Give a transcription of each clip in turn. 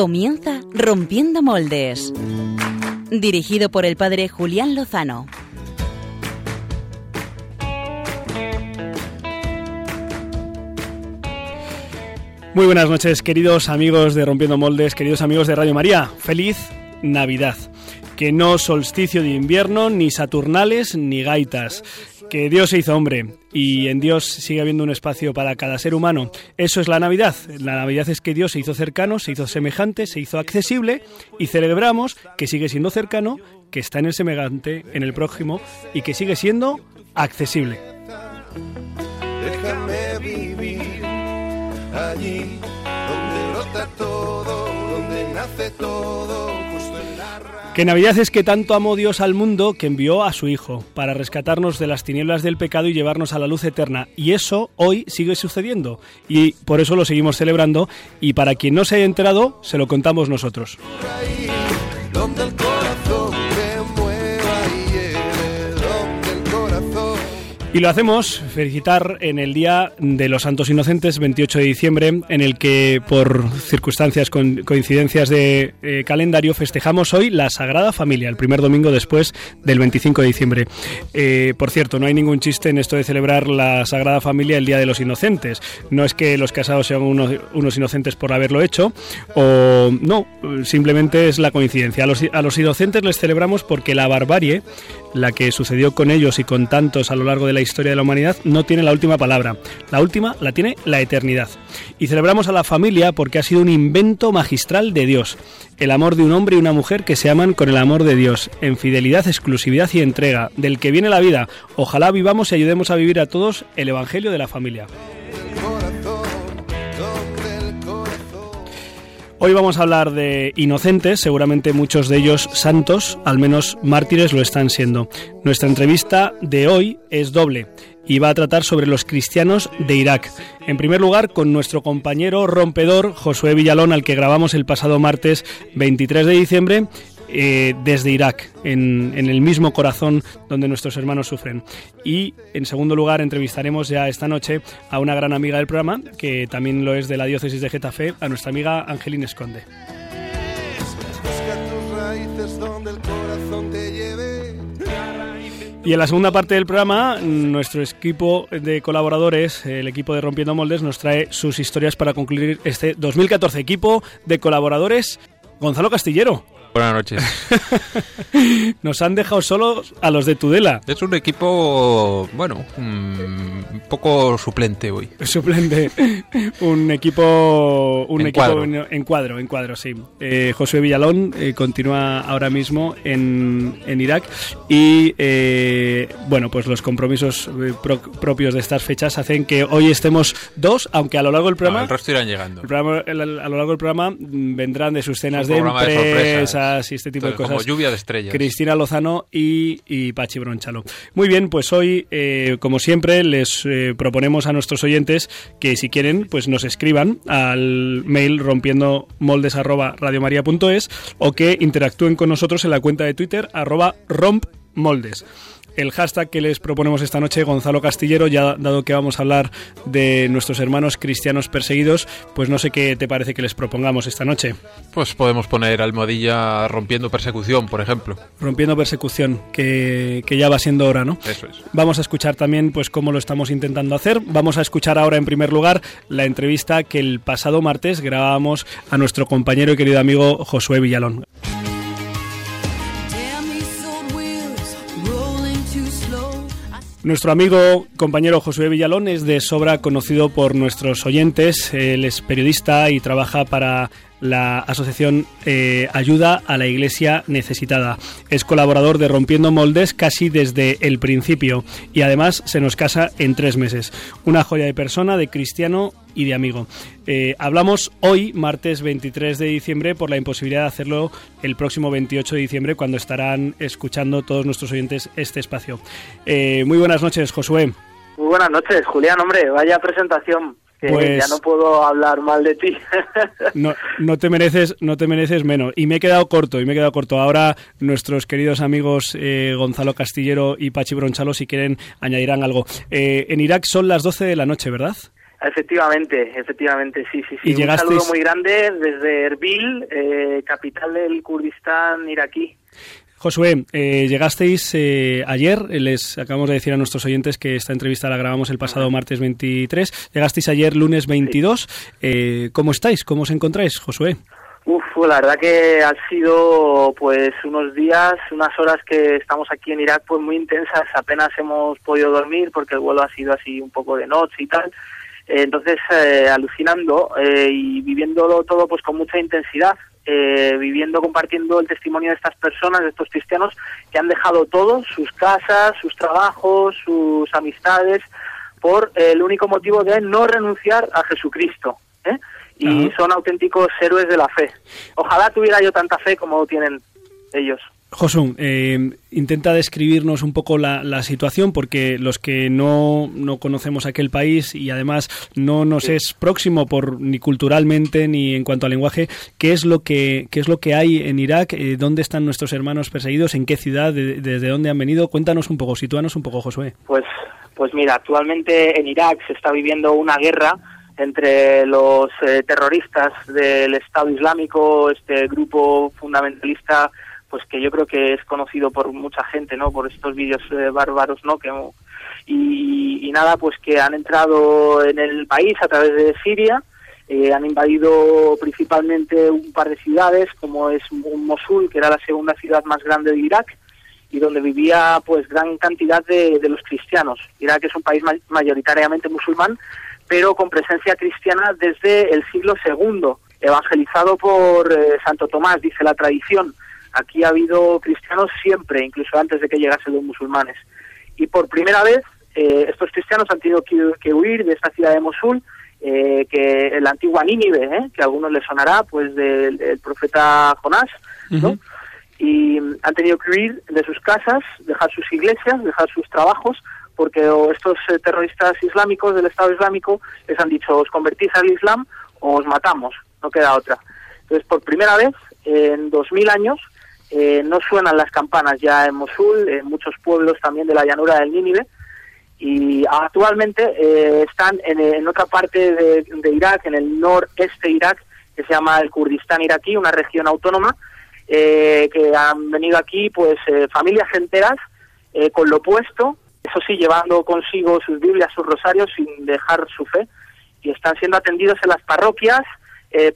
Comienza Rompiendo Moldes. Dirigido por el padre Julián Lozano. Muy buenas noches, queridos amigos de Rompiendo Moldes, queridos amigos de Radio María. Feliz Navidad. Que no solsticio de invierno, ni saturnales, ni gaitas que Dios se hizo hombre y en Dios sigue habiendo un espacio para cada ser humano. Eso es la Navidad. La Navidad es que Dios se hizo cercano, se hizo semejante, se hizo accesible y celebramos que sigue siendo cercano, que está en el semejante, en el prójimo y que sigue siendo accesible. Déjame vivir allí donde brota todo, donde nace todo que Navidad es que tanto amó Dios al mundo que envió a su Hijo para rescatarnos de las tinieblas del pecado y llevarnos a la luz eterna. Y eso hoy sigue sucediendo. Y por eso lo seguimos celebrando. Y para quien no se haya enterado, se lo contamos nosotros. Y lo hacemos felicitar en el Día de los Santos Inocentes, 28 de diciembre, en el que por circunstancias, con coincidencias de eh, calendario, festejamos hoy la Sagrada Familia, el primer domingo después del 25 de diciembre. Eh, por cierto, no hay ningún chiste en esto de celebrar la Sagrada Familia el Día de los Inocentes. No es que los casados sean unos, inocentes por haberlo hecho, o no, simplemente es la coincidencia. A los inocentes les celebramos porque la barbarie la que sucedió con ellos y con tantos a lo largo de la historia de la humanidad, no tiene la última palabra. La última la tiene la eternidad. Y celebramos a la familia porque ha sido un invento magistral de Dios. El amor de un hombre y una mujer que se aman con el amor de Dios, en fidelidad, exclusividad y entrega, del que viene la vida. Ojalá vivamos y ayudemos a vivir a todos el Evangelio de la familia. Hoy vamos a hablar de inocentes, seguramente muchos de ellos santos, al menos mártires lo están siendo. Nuestra entrevista de hoy es doble y va a tratar sobre los cristianos de Irak. En primer lugar, con nuestro compañero rompedor Josué Villalón, al que grabamos el pasado martes 23 de diciembre, eh, desde Irak, en, el mismo corazón donde nuestros hermanos sufren. Y en segundo lugar, entrevistaremos ya esta noche a una gran amiga del programa, que también lo es de la diócesis de Getafe, a nuestra amiga Angelina Esconde. Y en la segunda parte del programa, nuestro equipo de colaboradores, el equipo de Rompiendo Moldes, nos trae sus historias para concluir este 2014. Equipo de colaboradores, Gonzalo Castillero. Buenas noches. Nos han dejado solos a los de Tudela. Es un equipo, bueno, un poco suplente hoy. Suplente. un equipo, un en equipo cuadro. En, cuadro, en cuadro, sí. Eh, José Villalón eh, continúa ahora mismo en, en Irak y, eh, bueno, pues los compromisos eh, pro, propios de estas fechas hacen que hoy estemos dos, aunque a lo largo del programa... No, el resto irán llegando. El programa, el, a lo largo del programa vendrán de sus cenas de empresa y este tipo de cosas. Como lluvia de estrellas. Cristina Lozano y, y Pachi Bronchalo. Muy bien, pues hoy, eh, como siempre, les eh, proponemos a nuestros oyentes que si quieren, pues nos escriban al mail rompiendo moldes arroba radiomaria.es o que interactúen con nosotros en la cuenta de Twitter arroba rompmoldes el hashtag que les proponemos esta noche, Gonzalo Castillero, ya dado que vamos a hablar de nuestros hermanos cristianos perseguidos, pues no sé qué te parece que les propongamos esta noche. Pues podemos poner almohadilla rompiendo persecución, por ejemplo. Rompiendo persecución, que, que ya va siendo hora, ¿no? Eso es. Vamos a escuchar también pues cómo lo estamos intentando hacer. Vamos a escuchar ahora en primer lugar la entrevista que el pasado martes grabábamos a nuestro compañero y querido amigo Josué Villalón. Nuestro amigo, compañero Josué Villalón es de sobra conocido por nuestros oyentes. Él es periodista y trabaja para la asociación eh, Ayuda a la Iglesia Necesitada. Es colaborador de Rompiendo Moldes casi desde el principio y además se nos casa en tres meses. Una joya de persona, de cristiano y de amigo. Eh, hablamos hoy, martes 23 de diciembre, por la imposibilidad de hacerlo el próximo 28 de diciembre, cuando estarán escuchando todos nuestros oyentes este espacio. Eh, muy buenas noches, Josué. Muy buenas noches, Julián. Hombre, vaya presentación que pues, ya no puedo hablar mal de ti. no, no te mereces, no te mereces menos. Y me he quedado corto, y me he quedado corto. Ahora nuestros queridos amigos eh, Gonzalo Castillero y Pachi Bronchalo, si quieren, añadirán algo. Eh, en Irak son las 12 de la noche, ¿verdad? Efectivamente, efectivamente, sí, sí, sí. Un saludo muy grande desde Erbil, eh, capital del Kurdistán iraquí. Josué, eh, llegasteis eh, ayer, les acabamos de decir a nuestros oyentes que esta entrevista la grabamos el pasado martes 23, llegasteis ayer lunes 22. Eh, ¿Cómo estáis? ¿Cómo os encontráis, Josué? Uf, la verdad que han sido pues unos días, unas horas que estamos aquí en Irak pues muy intensas, apenas hemos podido dormir porque el vuelo ha sido así un poco de noche y tal. Entonces, alucinando y viviéndolo todo pues con mucha intensidad eh, viviendo, compartiendo el testimonio de estas personas, de estos cristianos que han dejado todo, sus casas, sus trabajos, sus amistades, por el único motivo de no renunciar a Jesucristo. ¿eh? Y son auténticos héroes de la fe. Ojalá tuviera yo tanta fe como tienen ellos. Josun, eh, intenta describirnos un poco la, situación porque los que no, no, conocemos aquel país y además no nos es próximo por ni culturalmente ni en cuanto al lenguaje, ¿qué es lo que, qué es lo que hay en Irak? Eh, ¿Dónde están nuestros hermanos perseguidos? ¿En qué ciudad? ¿Desde dónde han venido? Cuéntanos un poco, sitúanos un poco, Josué. Pues, pues mira, actualmente en Irak se está viviendo una guerra entre los eh, terroristas del Estado Islámico, este grupo fundamentalista pues que yo creo que es conocido por mucha gente, ¿no? Por estos vídeos eh, bárbaros, ¿no? Que, y, nada, pues que han entrado en el país a través de Siria, eh, han invadido principalmente un par de ciudades, como es Mosul, que era la segunda ciudad más grande de Irak, y donde vivía pues gran cantidad de, los cristianos. Irak es un país mayoritariamente musulmán, pero con presencia cristiana desde el siglo II, evangelizado por eh, Santo Tomás, dice la tradición Aquí ha habido cristianos siempre, incluso antes de que llegasen los musulmanes. Y por primera vez eh, estos cristianos han tenido que, huir de esta ciudad de Mosul, eh, que la antigua Nínive, eh, que a algunos les sonará, pues del, profeta Jonás, ¿no? Y han tenido que huir de sus casas, dejar sus iglesias, dejar sus trabajos, porque estos terroristas islámicos del Estado Islámico les han dicho, os convertís al Islam o os matamos, no queda otra. Entonces, por primera vez en 2000 años, eh, no suenan las campanas ya en Mosul, en muchos pueblos también de la llanura del Nínive, y actualmente eh, están en, otra parte de, Irak, en el noreste Irak, que se llama el Kurdistán iraquí, una región autónoma, eh, que han venido aquí pues familias enteras con lo opuesto, eso sí, llevando consigo sus Biblias, sus rosarios, sin dejar su fe, y están siendo atendidos en las parroquias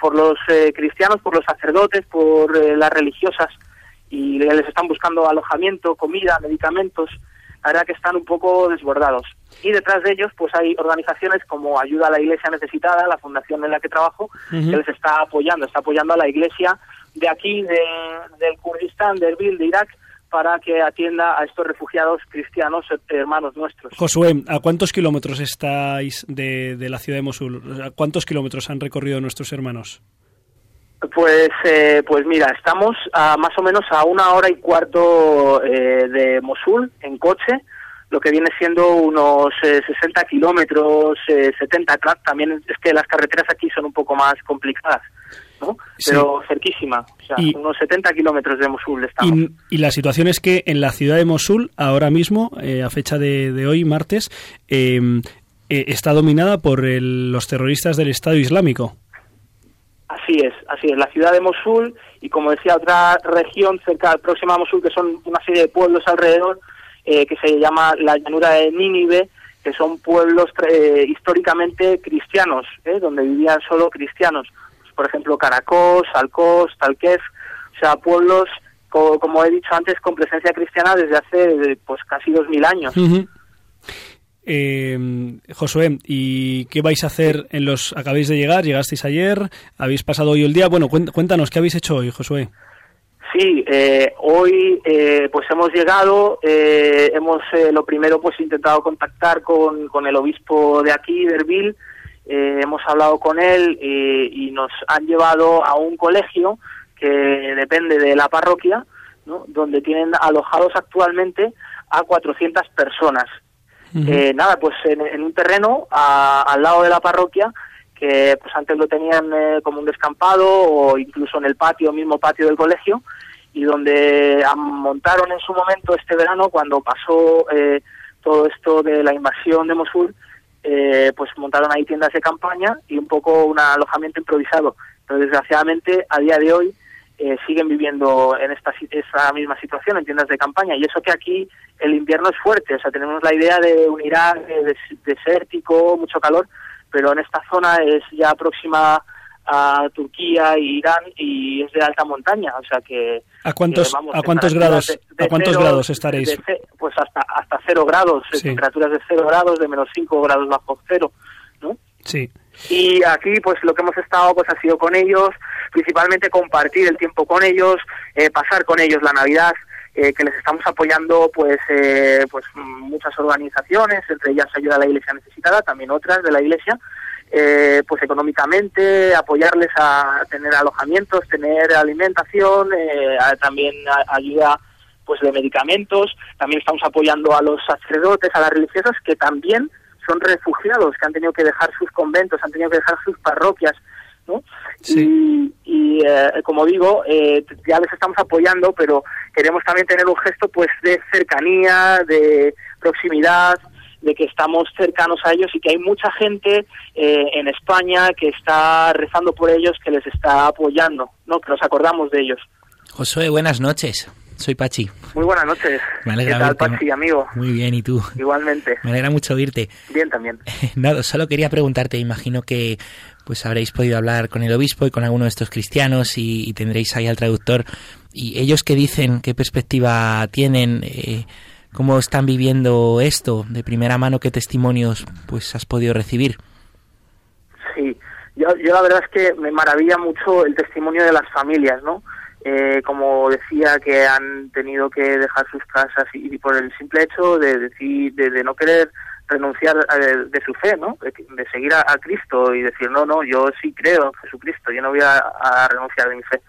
por los cristianos, por los sacerdotes, por las religiosas y les están buscando alojamiento, comida, medicamentos, la verdad que están un poco desbordados. Y detrás de ellos pues hay organizaciones como Ayuda a la Iglesia Necesitada, la fundación en la que trabajo, que les está apoyando, está apoyando a la iglesia de aquí, de, del Kurdistán, de Erbil, de Irak, para que atienda a estos refugiados cristianos hermanos nuestros. Josué, ¿a cuántos kilómetros estáis de, de la ciudad de Mosul? ¿A cuántos kilómetros han recorrido nuestros hermanos? Pues, eh, pues mira, estamos a más o menos a una hora y cuarto eh, de Mosul en coche, lo que viene siendo unos 60 eh, kilómetros, 70, también es que las carreteras aquí son un poco más complicadas, ¿no? Pero cerquísima, o sea, unos 70 kilómetros de Mosul estamos. Y, la situación es que en la ciudad de Mosul, ahora mismo, a fecha de, hoy, martes, está dominada por los terroristas del Estado Islámico. Así es, así es. La ciudad de Mosul y, como decía, otra región cerca, próxima a Mosul, que son una serie de pueblos alrededor, eh, que se llama la llanura de Nínive, que son pueblos eh, históricamente cristianos, eh, donde vivían solo cristianos. Por ejemplo, Caracos, Alcos, Talquef, o sea, pueblos, como he dicho antes, con presencia cristiana desde hace pues casi dos mil años. Eh, Josué, ¿y qué vais a hacer en los... Acabáis de llegar, llegasteis ayer, habéis pasado hoy el día. Bueno, cuéntanos, ¿qué habéis hecho hoy, Josué? Sí, eh, hoy eh, pues hemos llegado, eh, hemos lo primero pues intentado contactar con, el obispo de aquí, de Erbil, hemos hablado con él y nos han llevado a un colegio que depende de la parroquia, ¿no? donde tienen alojados actualmente a 400 personas. Eh, nada, pues en, un terreno al lado de la parroquia, que pues antes lo tenían eh, como un descampado o incluso en el patio, mismo patio del colegio, y donde montaron en su momento este verano, cuando pasó eh, todo esto de la invasión de Mosul, eh, pues montaron ahí tiendas de campaña y un poco un alojamiento improvisado. Pero desgraciadamente a día de hoy eh, siguen viviendo en esta esa misma situación en tiendas de campaña y eso que aquí el invierno es fuerte, o sea, tenemos la idea de un Irak desértico, mucho calor, pero en esta zona es ya próxima a Turquía e Irán y es de alta montaña, o sea que ¿A cuántos a cuántos grados a cuántos grados estaréis? pues hasta hasta cero grados, temperaturas de cero grados, de menos cinco grados bajo cero, ¿no? Sí. Y aquí, pues lo que hemos estado, pues ha sido con ellos, principalmente compartir el tiempo con ellos, eh, pasar con ellos la Navidad, eh, que les estamos apoyando, pues, eh, pues muchas organizaciones, entre ellas Ayuda a la Iglesia Necesitada, también otras de la Iglesia, eh, pues económicamente, apoyarles a tener alojamientos, tener alimentación, eh, también ayuda pues de medicamentos, también estamos apoyando a los sacerdotes, a las religiosas que también son refugiados, que han tenido que dejar sus conventos, han tenido que dejar sus parroquias, ¿no? Y, eh, como digo, ya les estamos apoyando, pero queremos también tener un gesto pues de cercanía, de proximidad, de que estamos cercanos a ellos y que hay mucha gente eh, en España que está rezando por ellos, que les está apoyando, ¿no? Que nos acordamos de ellos. Josué, buenas noches. Soy Pachi. Muy buenas noches. Me alegra ¿Qué tal, Pachi, amigo? Muy bien, ¿y tú? Igualmente. Me alegra mucho oírte. Bien, también. Nada, solo quería preguntarte, imagino que pues habréis podido hablar con el obispo y con alguno de estos cristianos y, tendréis ahí al traductor. ¿Y ellos qué dicen? ¿Qué perspectiva tienen? Eh, cómo están viviendo esto de primera mano, qué testimonios pues has podido recibir. Sí, yo, yo la verdad es que me maravilla mucho el testimonio de las familias, ¿no? Eh, como decía, que han tenido que dejar sus casas y, por el simple hecho de decir, de, no querer renunciar de, su fe, ¿no? De, seguir a, Cristo y decir, no, no, yo sí creo en Jesucristo, yo no voy a renunciar de mi fe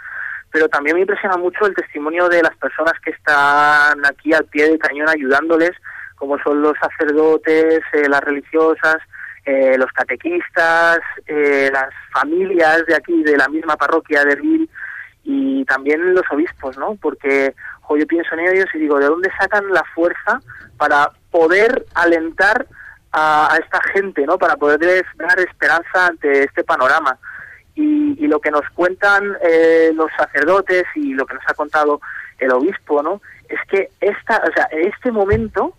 pero también me impresiona mucho el testimonio de las personas que están aquí al pie del cañón ayudándoles, como son los sacerdotes, eh, las religiosas, eh, los catequistas, eh, las familias de aquí, de la misma parroquia de Erbil, y también los obispos, ¿no? Porque yo pienso en ellos y digo, ¿de dónde sacan la fuerza para poder alentar a, a esta gente, ¿no? Para poderles dar esperanza ante este panorama y, lo que nos cuentan eh, los sacerdotes y lo que nos ha contado el obispo, ¿no? Es que esta, o sea, este momento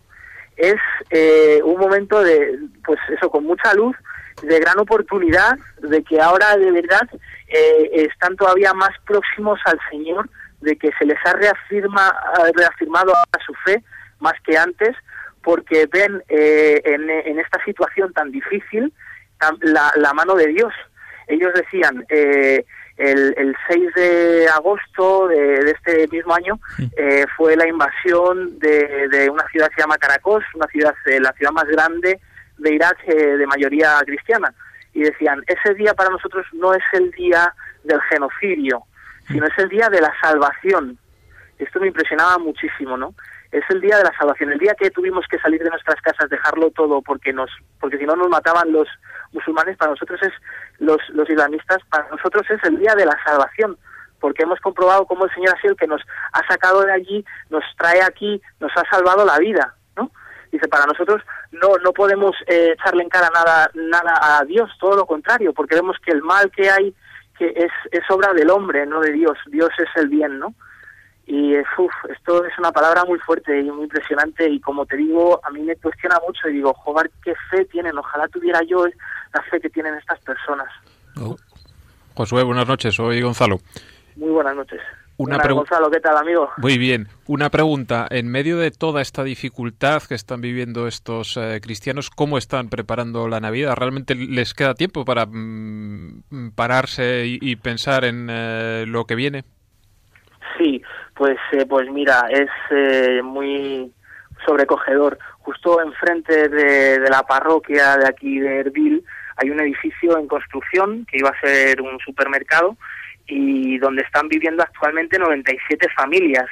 es eh, un momento de, pues eso, con mucha luz, de gran oportunidad, de que ahora de verdad eh, están todavía más próximos al Señor, de que se les ha reafirma, reafirmado a su fe más que antes, porque ven en, en, esta situación tan difícil la, la mano de Dios. Ellos decían, eh, el, el 6 de agosto de, este mismo año eh, fue la invasión de, de, una ciudad que se llama Caracos, una ciudad, eh, la ciudad más grande de Irak eh, de mayoría cristiana. Y decían, ese día para nosotros no es el día del genocidio, sino es el día de la salvación. Esto me impresionaba muchísimo, ¿no? Es el día de la salvación, el día que tuvimos que salir de nuestras casas, dejarlo todo, porque nos, porque si no nos mataban los musulmanes, para nosotros es los, los islamistas, para nosotros es el día de la salvación, porque hemos comprobado cómo el Señor ha sido el que nos ha sacado de allí, nos trae aquí, nos ha salvado la vida. Dice, para nosotros no, no podemos eh, echarle en cara nada, nada a Dios, todo lo contrario, porque vemos que el mal que hay que es, es obra del hombre, no de Dios, Dios es el bien, ¿no? Y uf, esto es una palabra muy fuerte y muy impresionante y como te digo, a mí me cuestiona mucho y digo, joder, qué fe tienen, ojalá tuviera yo la fe que tienen estas personas. Oh. Josué, buenas noches, soy Gonzalo. Muy buenas noches. Una Gonzalo, ¿qué tal, amigo? Muy bien. Una pregunta. En medio de toda esta dificultad que están viviendo estos eh, cristianos, ¿cómo están preparando la Navidad? ¿Realmente les queda tiempo para mm, pararse y, pensar en eh, lo que viene? Sí, pues, eh, pues mira, es muy sobrecogedor. Justo enfrente de, de, la parroquia de aquí de Erbil hay un edificio en construcción que iba a ser un supermercado y donde están viviendo actualmente 97 familias.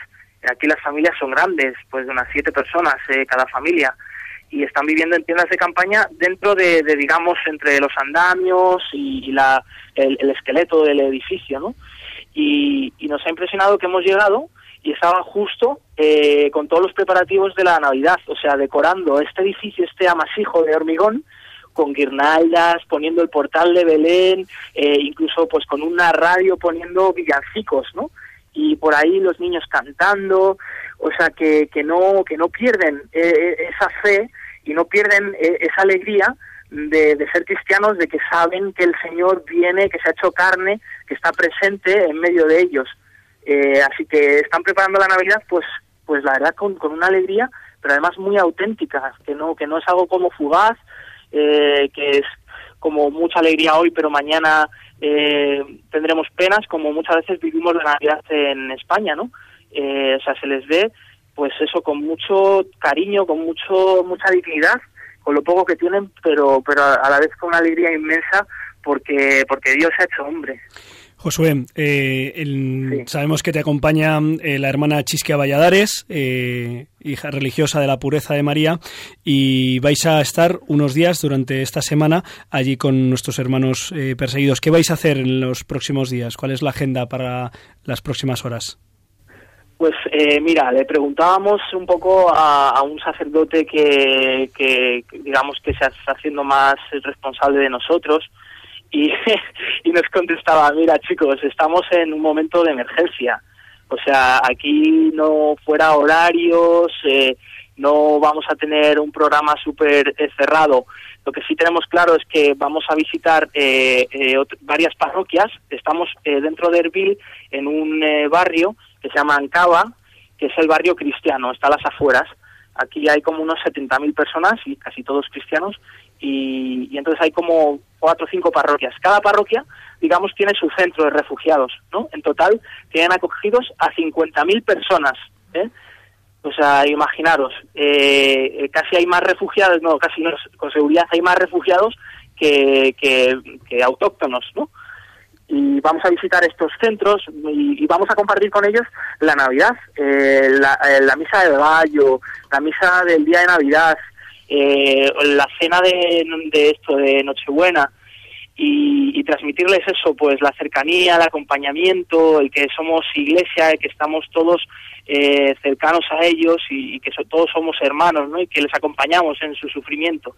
Aquí las familias son grandes, pues de unas siete personas eh, cada familia y están viviendo en tiendas de campaña dentro de, digamos, entre los andamios y, la, el, esqueleto del edificio, ¿no? Y, y nos ha impresionado que hemos llegado y estaban justo eh, con todos los preparativos de la Navidad, o sea, decorando este edificio, este amasijo de hormigón, con guirnaldas, poniendo el portal de Belén, eh, incluso pues con una radio poniendo villancicos, ¿no? Y por ahí los niños cantando, o sea que, que no que no pierden eh, esa fe y no pierden esa alegría de, de, ser cristianos, de que saben que el Señor viene, que se ha hecho carne, que está presente en medio de ellos. así que están preparando la Navidad, pues, pues la verdad con, con una alegría pero además muy auténticas, que no, que no es algo como fugaz, eh, que es como mucha alegría hoy, pero mañana eh, tendremos penas, como muchas veces vivimos la Navidad en España, ¿no? Eh, o sea, se les ve, pues eso, con mucho cariño, con mucho mucha dignidad, con lo poco que tienen, pero pero a la vez con una alegría inmensa, porque porque Dios se ha hecho hombre. Josué, eh, sabemos que te acompaña eh, la hermana Chisquia Valladares, eh, hija religiosa de la pureza de María, y vais a estar unos días durante esta semana allí con nuestros hermanos perseguidos. ¿Qué vais a hacer en los próximos días? ¿Cuál es la agenda para las próximas horas? Pues mira, le preguntábamos un poco a, un sacerdote que, que, digamos, que se está haciendo más responsable de nosotros, y, nos contestaba, mira chicos, estamos en un momento de emergencia. O sea, aquí no fuera horarios, eh, no vamos a tener un programa súper eh, cerrado. Lo que sí tenemos claro es que vamos a visitar eh, varias parroquias. Estamos dentro de Erbil en un barrio que se llama Ancaba, que es el barrio cristiano, está a las afueras. Aquí hay como unos 70.000 personas y casi todos cristianos y, entonces hay como cuatro o cinco parroquias. Cada parroquia, digamos, tiene su centro de refugiados, ¿no? En total tienen acogidos a 50.000 personas, ¿eh? O sea, imaginaros, eh, casi hay más refugiados, no, casi no, con seguridad hay más refugiados que, que, autóctonos, ¿no? Y vamos a visitar estos centros y, vamos a compartir con ellos la Navidad, eh, la, eh, la, misa de gallo, la misa del día de Navidad, eh, la cena de, esto, de Nochebuena, y, transmitirles eso, pues la cercanía, el acompañamiento, el que somos iglesia, el que estamos todos eh, cercanos a ellos y, que todos somos hermanos, ¿no? Y que les acompañamos en su sufrimiento.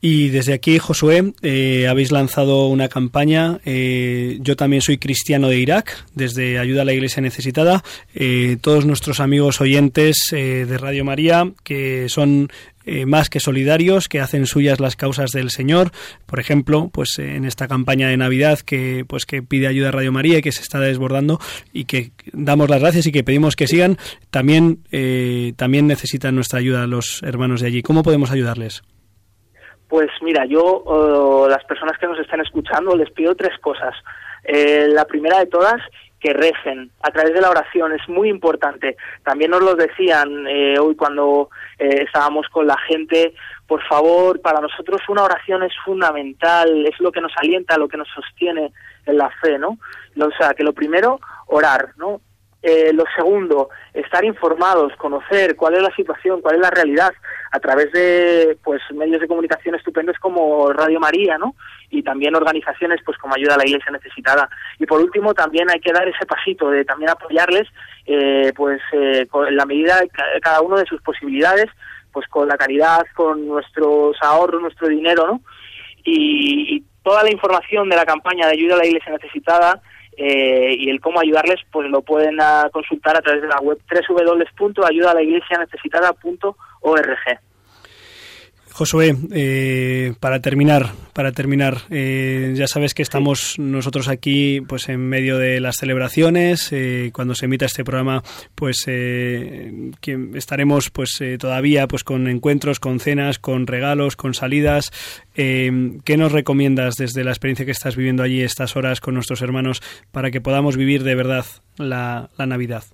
Y desde aquí, Josué, eh, habéis lanzado una campaña. Eh, yo también soy cristiano de Irak, desde Ayuda a la Iglesia Necesitada. Eh, todos nuestros amigos oyentes de Radio María, que son más que solidarios, que hacen suyas las causas del Señor. Por ejemplo, pues en esta campaña de Navidad que pues que pide ayuda a Radio María y que se está desbordando y que damos las gracias y que pedimos que sigan, también también necesitan nuestra ayuda los hermanos de allí. ¿Cómo podemos ayudarles? Pues mira, yo, las personas que nos están escuchando, les pido tres cosas. Eh, la primera de todas, que recen a través de la oración, es muy importante. También nos lo decían eh, hoy cuando eh, estábamos con la gente, por favor, para nosotros una oración es fundamental, es lo que nos alienta, lo que nos sostiene en la fe, ¿no? O sea, que lo primero, orar, ¿no? Eh, lo segundo, estar informados, conocer cuál es la situación, cuál es la realidad, a través de pues medios de comunicación estupendos como Radio María, ¿no? Y también organizaciones pues como Ayuda a la Iglesia Necesitada. Y por último, también hay que dar ese pasito de también apoyarles, eh, pues eh, en la medida de cada uno de sus posibilidades, pues con la caridad, con nuestros ahorros, nuestro dinero, ¿no? Y toda la información de la campaña de Ayuda a la Iglesia Necesitada eh, y el cómo ayudarles pues lo pueden ah, consultar a través de la web www.ayudalaiglesianecesitada.org. Josué, eh, para terminar, para terminar, eh, ya sabes que estamos nosotros aquí, pues en medio de las celebraciones. Eh, cuando se emita este programa, pues que estaremos, pues todavía, pues con encuentros, con cenas, con regalos, con salidas. ¿Qué nos recomiendas desde la experiencia que estás viviendo allí estas horas con nuestros hermanos para que podamos vivir de verdad la, la Navidad?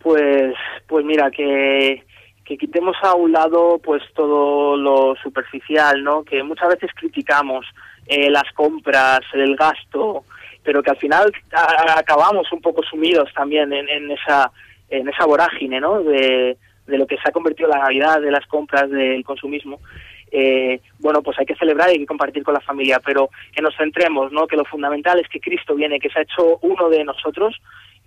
Pues, pues mira que que quitemos a un lado pues todo lo superficial, ¿no? Que muchas veces criticamos eh, las compras, el gasto, pero que al final acabamos un poco sumidos también en, esa en esa vorágine, ¿no? De, de, lo que se ha convertido la Navidad, de las compras, del consumismo. Eh, bueno, pues hay que celebrar y hay que compartir con la familia, pero que nos centremos, ¿no? Que lo fundamental es que Cristo viene, que se ha hecho uno de nosotros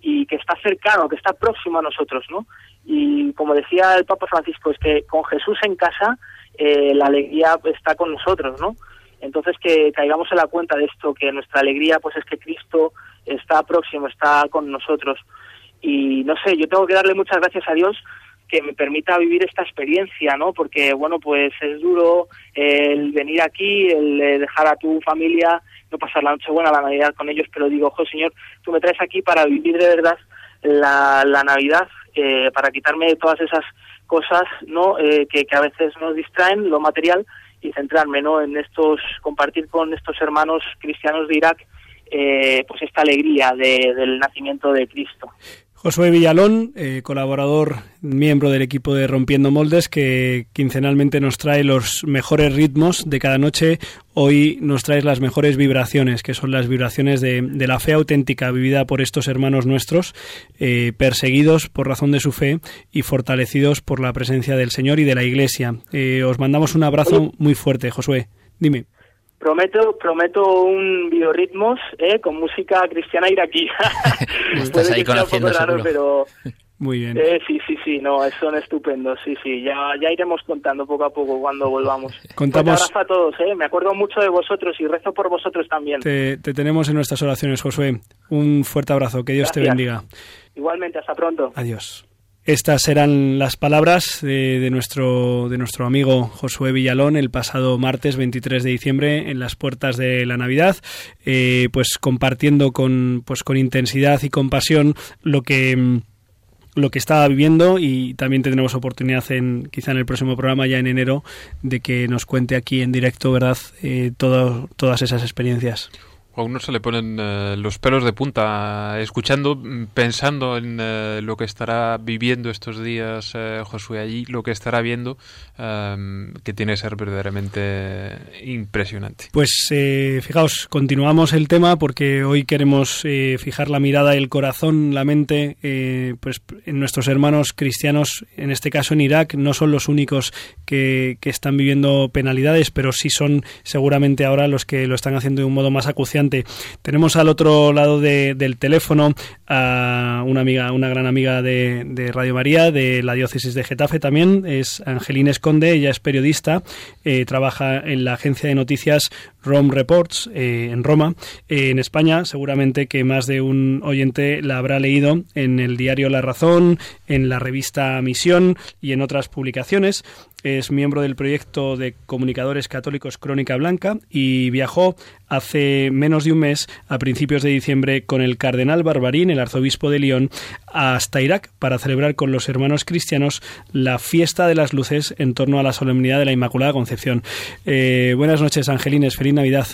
y que está cercano, que está próximo a nosotros, ¿no? Y como decía el Papa Francisco, es que con Jesús en casa eh, la alegría está con nosotros, ¿no? Entonces que caigamos en la cuenta de esto, que nuestra alegría pues es que Cristo está próximo, está con nosotros. Y no sé, yo tengo que darle muchas gracias a Dios que me permita vivir esta experiencia, ¿no? Porque, bueno, pues es duro el venir aquí, el eh, dejar a tu familia, no pasar la noche buena, la Navidad con ellos, pero digo, ojo, Señor, tú me traes aquí para vivir de verdad la, la Navidad, eh, para quitarme todas esas cosas, ¿no? Eh, que, que a veces nos distraen, lo material, y centrarme, ¿no? En estos, compartir con estos hermanos cristianos de Irak, eh, pues esta alegría de, del nacimiento de Cristo. Josué Villalón, eh, colaborador, miembro del equipo de Rompiendo Moldes, que quincenalmente nos trae los mejores ritmos de cada noche. Hoy nos traes las mejores vibraciones, que son las vibraciones de, la fe auténtica vivida por estos hermanos nuestros, eh, perseguidos por razón de su fe y fortalecidos por la presencia del Señor y de la Iglesia. Eh, os mandamos un abrazo muy fuerte, Josué. Dime. Prometo, prometo un biorritmos eh, con música cristiana iraquí. Estás ahí conociendo raro, pero Muy bien. eh, sí, sí, sí, no, son estupendos, sí, sí, ya, ya iremos contando poco a poco cuando volvamos. Contamos- Fuerte abrazo a todos, eh, me acuerdo mucho de vosotros y rezo por vosotros también. Te, te tenemos en nuestras oraciones, Josué. Un fuerte abrazo. Que Dios te bendiga. Igualmente, hasta pronto. Adiós. Estas eran las palabras de, nuestro, de nuestro amigo Josué Villalón el pasado martes 23 de diciembre en las puertas de la Navidad, eh, pues compartiendo con, pues con intensidad y compasión lo que mm, lo que estaba viviendo y también tendremos oportunidad en quizá en el próximo programa ya en enero de que nos cuente aquí en directo verdad Eh, todas esas experiencias A uno se le ponen eh, los pelos de punta escuchando, pensando en eh, lo que estará viviendo estos días eh, Josué allí, lo que estará viendo, eh, que tiene que ser verdaderamente impresionante. Pues fijaos, continuamos el tema porque hoy queremos fijar la mirada, el corazón, la mente, pues en nuestros hermanos cristianos, en este caso en Irak, no son los únicos que, que están viviendo penalidades, pero sí son seguramente ahora los que lo están haciendo de un modo más acuciante. Tenemos al otro lado de- del teléfono a una amiga, una gran amiga de, de Radio María, de la diócesis de Getafe también, es Angelina Esconde, ella es periodista, eh, trabaja en la agencia de noticias Rome Reports eh, en Roma, eh, en España. Seguramente que más de un oyente la habrá leído en el diario La Razón, en la revista Misión y en otras publicaciones. Es miembro del proyecto de comunicadores católicos Crónica Blanca y viajó hace menos de un mes, a principios de diciembre, con el cardenal Barbarín, el arzobispo de León, hasta Irak para celebrar con los hermanos cristianos la fiesta de las luces en torno a la solemnidad de la Inmaculada Concepción. Eh, buenas noches, Angelines. Feliz Navidad.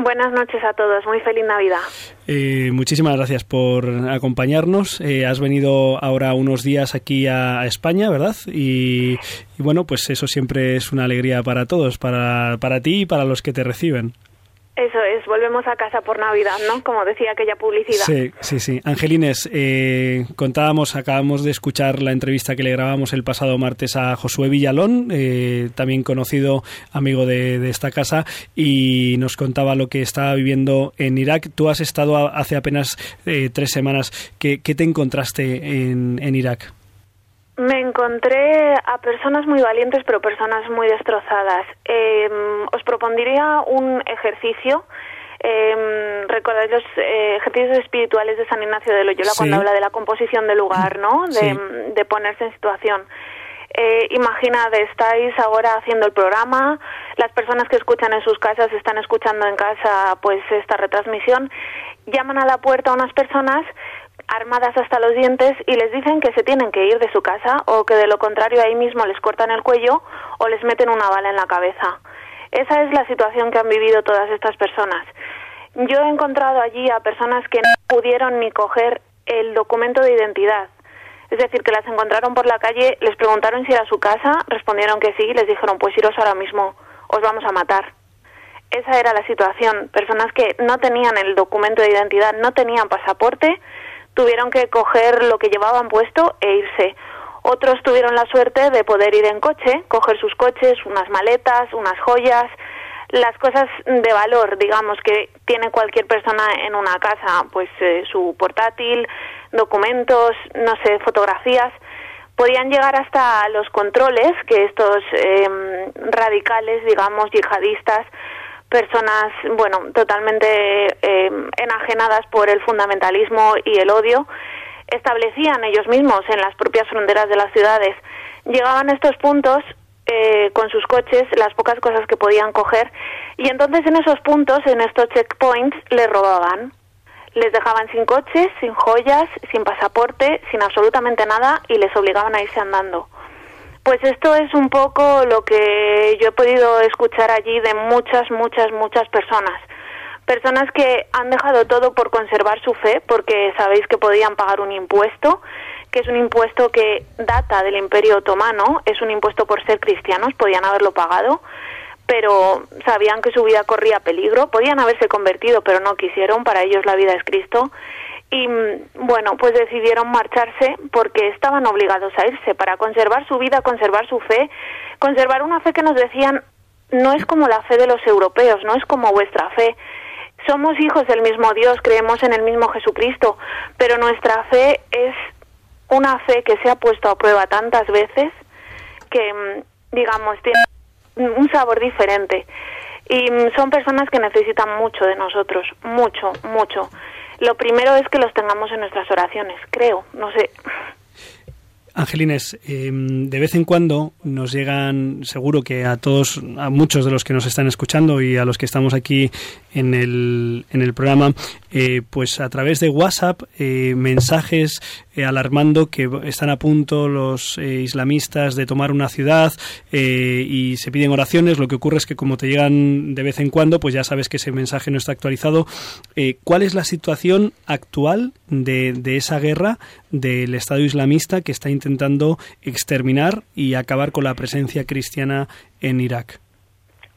Buenas noches a todos, muy feliz Navidad. Eh, muchísimas gracias por acompañarnos. Eh, has venido ahora unos días aquí a, España, ¿verdad? Y, y bueno, pues eso siempre es una alegría para todos, para, para ti y para los que te reciben. Eso es, volvemos a casa por Navidad, ¿no? Como decía aquella publicidad. Sí, sí, sí. Angelines, eh, contábamos, acabamos de escuchar la entrevista que le grabamos el pasado martes a Josué Villalón, eh, también conocido amigo de, de esta casa, y nos contaba lo que estaba viviendo en Irak. Tú has estado a- hace apenas eh, tres semanas. ¿Qué, qué te encontraste en, en Irak? Me encontré a personas muy valientes, pero personas muy destrozadas. Eh, propondría un ejercicio. Eh, ¿Recordáis los eh, ejercicios espirituales de San Ignacio de Loyola Sí. cuando habla de la composición del lugar, ¿no? De, Sí. de ponerse en situación. Eh, imaginad, estáis ahora haciendo el programa, las personas que escuchan en sus casas están escuchando en casa pues esta retransmisión, llaman a la puerta a unas personas armadas hasta los dientes y les dicen que se tienen que ir de su casa o que de lo contrario ahí mismo les cortan el cuello o les meten una bala en la cabeza. Esa es la situación que han vivido todas estas personas. Yo he encontrado allí a personas que no pudieron ni coger el documento de identidad. Es decir, que las encontraron por la calle, les preguntaron si era su casa, respondieron que sí y les dijeron, pues iros ahora mismo, os vamos a matar. Esa era la situación. Personas que no tenían el documento de identidad, no tenían pasaporte, tuvieron que coger lo que llevaban puesto e irse. Otros tuvieron la suerte de poder ir en coche, coger sus coches, unas maletas, unas joyas, las cosas de valor, digamos, que tiene cualquier persona en una casa, pues eh, su portátil, documentos, no sé, fotografías, podían llegar hasta los controles que estos em, radicales, digamos, yihadistas, personas, bueno, totalmente em, enajenadas por el fundamentalismo y el odio, establecían ellos mismos en las propias fronteras de las ciudades. Llegaban a estos puntos eh, con sus coches, las pocas cosas que podían coger, y entonces en esos puntos, en estos checkpoints, les robaban. Les dejaban sin coches, sin joyas, sin pasaporte, sin absolutamente nada y les obligaban a irse andando. Pues esto es un poco lo que yo he podido escuchar allí de muchas, muchas, muchas personas. Personas que han dejado todo por conservar su fe, porque sabéis que podían pagar un impuesto, que es un impuesto que data del Imperio Otomano, es un impuesto por ser cristianos, podían haberlo pagado, pero sabían que su vida corría peligro, podían haberse convertido, pero no quisieron, para ellos la vida es Cristo. Y bueno, pues decidieron marcharse porque estaban obligados a irse para conservar su vida, conservar su fe, conservar una fe que nos decían no es como la fe de los europeos, no es como vuestra fe. Somos hijos del mismo Dios, creemos en el mismo Jesucristo, pero nuestra fe es una fe que se ha puesto a prueba tantas veces que, mm, digamos, tiene un sabor diferente. Y mm, son personas que necesitan mucho de nosotros, mucho, mucho. Lo primero es que los tengamos en nuestras oraciones, creo, no sé. Angelines, em, de vez en cuando nos llegan, seguro que a todos, a muchos de los que nos están escuchando y a los que estamos aquí en el, en el programa, eh, pues a través de WhatsApp, eh, mensajes eh, alarmando que están a punto los islamistas de tomar una ciudad y se piden oraciones. Lo que ocurre es que como te llegan de vez en cuando, pues ya sabes que ese mensaje no está actualizado. ¿Cuál es la situación actual de, de esa guerra del Estado islamista que está intentando exterminar y acabar con la presencia cristiana en Irak?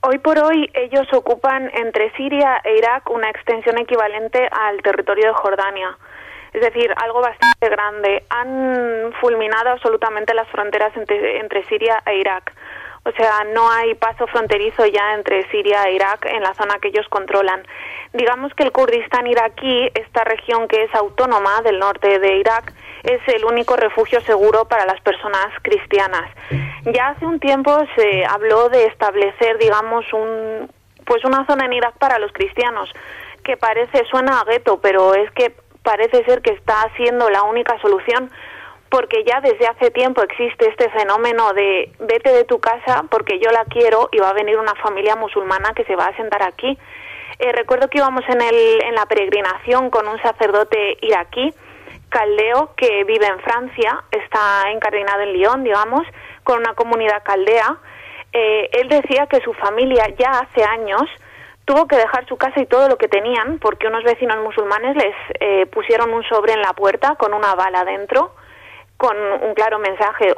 Hoy por hoy ellos ocupan entre Siria e Irak una extensión equivalente al territorio de Jordania. Es decir, algo bastante grande. Han fulminado absolutamente las fronteras entre, Siria e Irak. O sea, no hay paso fronterizo ya entre Siria e Irak en la zona que ellos controlan. Digamos que el Kurdistán iraquí, esta región que es autónoma del norte de Irak, es el único refugio seguro para las personas cristianas. Ya hace un tiempo se habló de establecer, digamos, un, pues una zona en Irak para los cristianos, que parece, suena a gueto, pero es que parece ser que está siendo la única solución porque ya desde hace tiempo existe este fenómeno de vete de tu casa porque yo la quiero y va a venir una familia musulmana que se va a sentar aquí. Eh, recuerdo que íbamos en, el, en la peregrinación con un sacerdote iraquí caldeo que vive en Francia, está encardinado en Lyon, digamos, con una comunidad caldea. Eh, él decía que su familia ya hace años tuvo que dejar su casa y todo lo que tenían porque unos vecinos musulmanes les eh, pusieron un sobre en la puerta con una bala dentro, con un claro mensaje,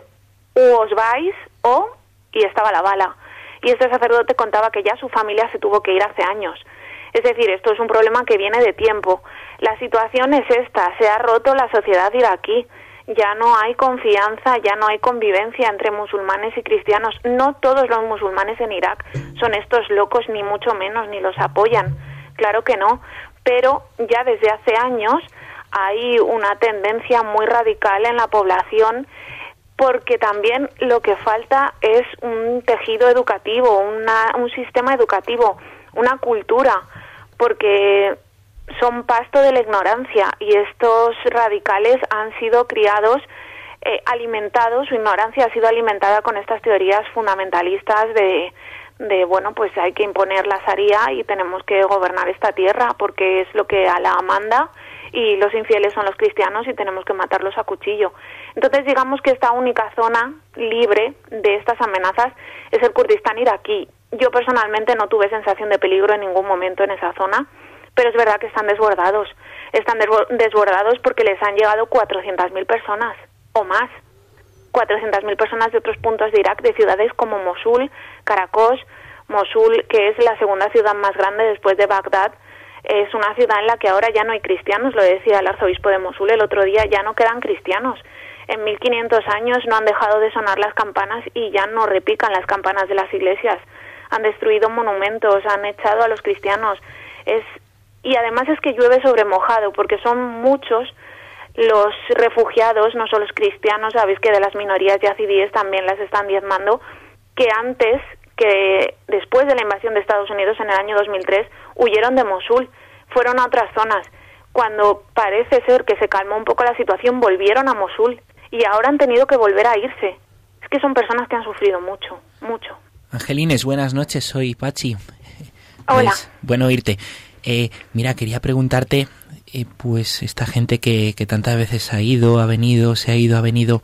o os vais o y estaba la bala. Y este sacerdote contaba que ya su familia se tuvo que ir hace años. Es decir, esto es un problema que viene de tiempo. La situación es esta, se ha roto la sociedad iraquí, ya no hay confianza, ya no hay convivencia entre musulmanes y cristianos. No todos los musulmanes en Irak son estos locos, ni mucho menos, ni los apoyan. Claro que no, pero ya desde hace años hay una tendencia muy radical en la población porque también lo que falta es un tejido educativo, un sistema educativo, una cultura porque son pasto de la ignorancia y estos radicales han sido criados, eh, alimentados, su ignorancia ha sido alimentada con estas teorías fundamentalistas de, de, bueno, pues hay que imponer la Sharia y tenemos que gobernar esta tierra porque es lo que Alá manda y los infieles son los cristianos y tenemos que matarlos a cuchillo. Entonces digamos que esta única zona libre de estas amenazas es el Kurdistán iraquí yo personalmente no tuve sensación de peligro en ningún momento en esa zona, pero es verdad que están desbordados. Están desbordados porque les han llegado 400.000 personas o más. 400.000 personas de otros puntos de Irak, de ciudades como Mosul, Caracos, Mosul, que es la segunda ciudad más grande después de Bagdad, es una ciudad en la que ahora ya no hay cristianos, lo decía el arzobispo de Mosul el otro día, ya no quedan cristianos. En 1500 años no han dejado de sonar las campanas y ya no repican las campanas de las iglesias han destruido monumentos, han echado a los cristianos. Es, y además es que llueve sobre mojado, porque son muchos los refugiados, no solo los cristianos, sabéis que de las minorías yazidíes también las están diezmando, que antes, que después de la invasión de Estados Unidos en el año 2003, huyeron de Mosul, fueron a otras zonas. Cuando parece ser que se calmó un poco la situación, volvieron a Mosul y ahora han tenido que volver a irse. Es que son personas que han sufrido mucho, mucho. Angelines, buenas noches, soy Pachi. Hola. Pues, bueno oírte. Eh, mira, quería preguntarte, eh, pues esta gente que, que tantas veces ha ido, ha venido, se ha ido, ha venido,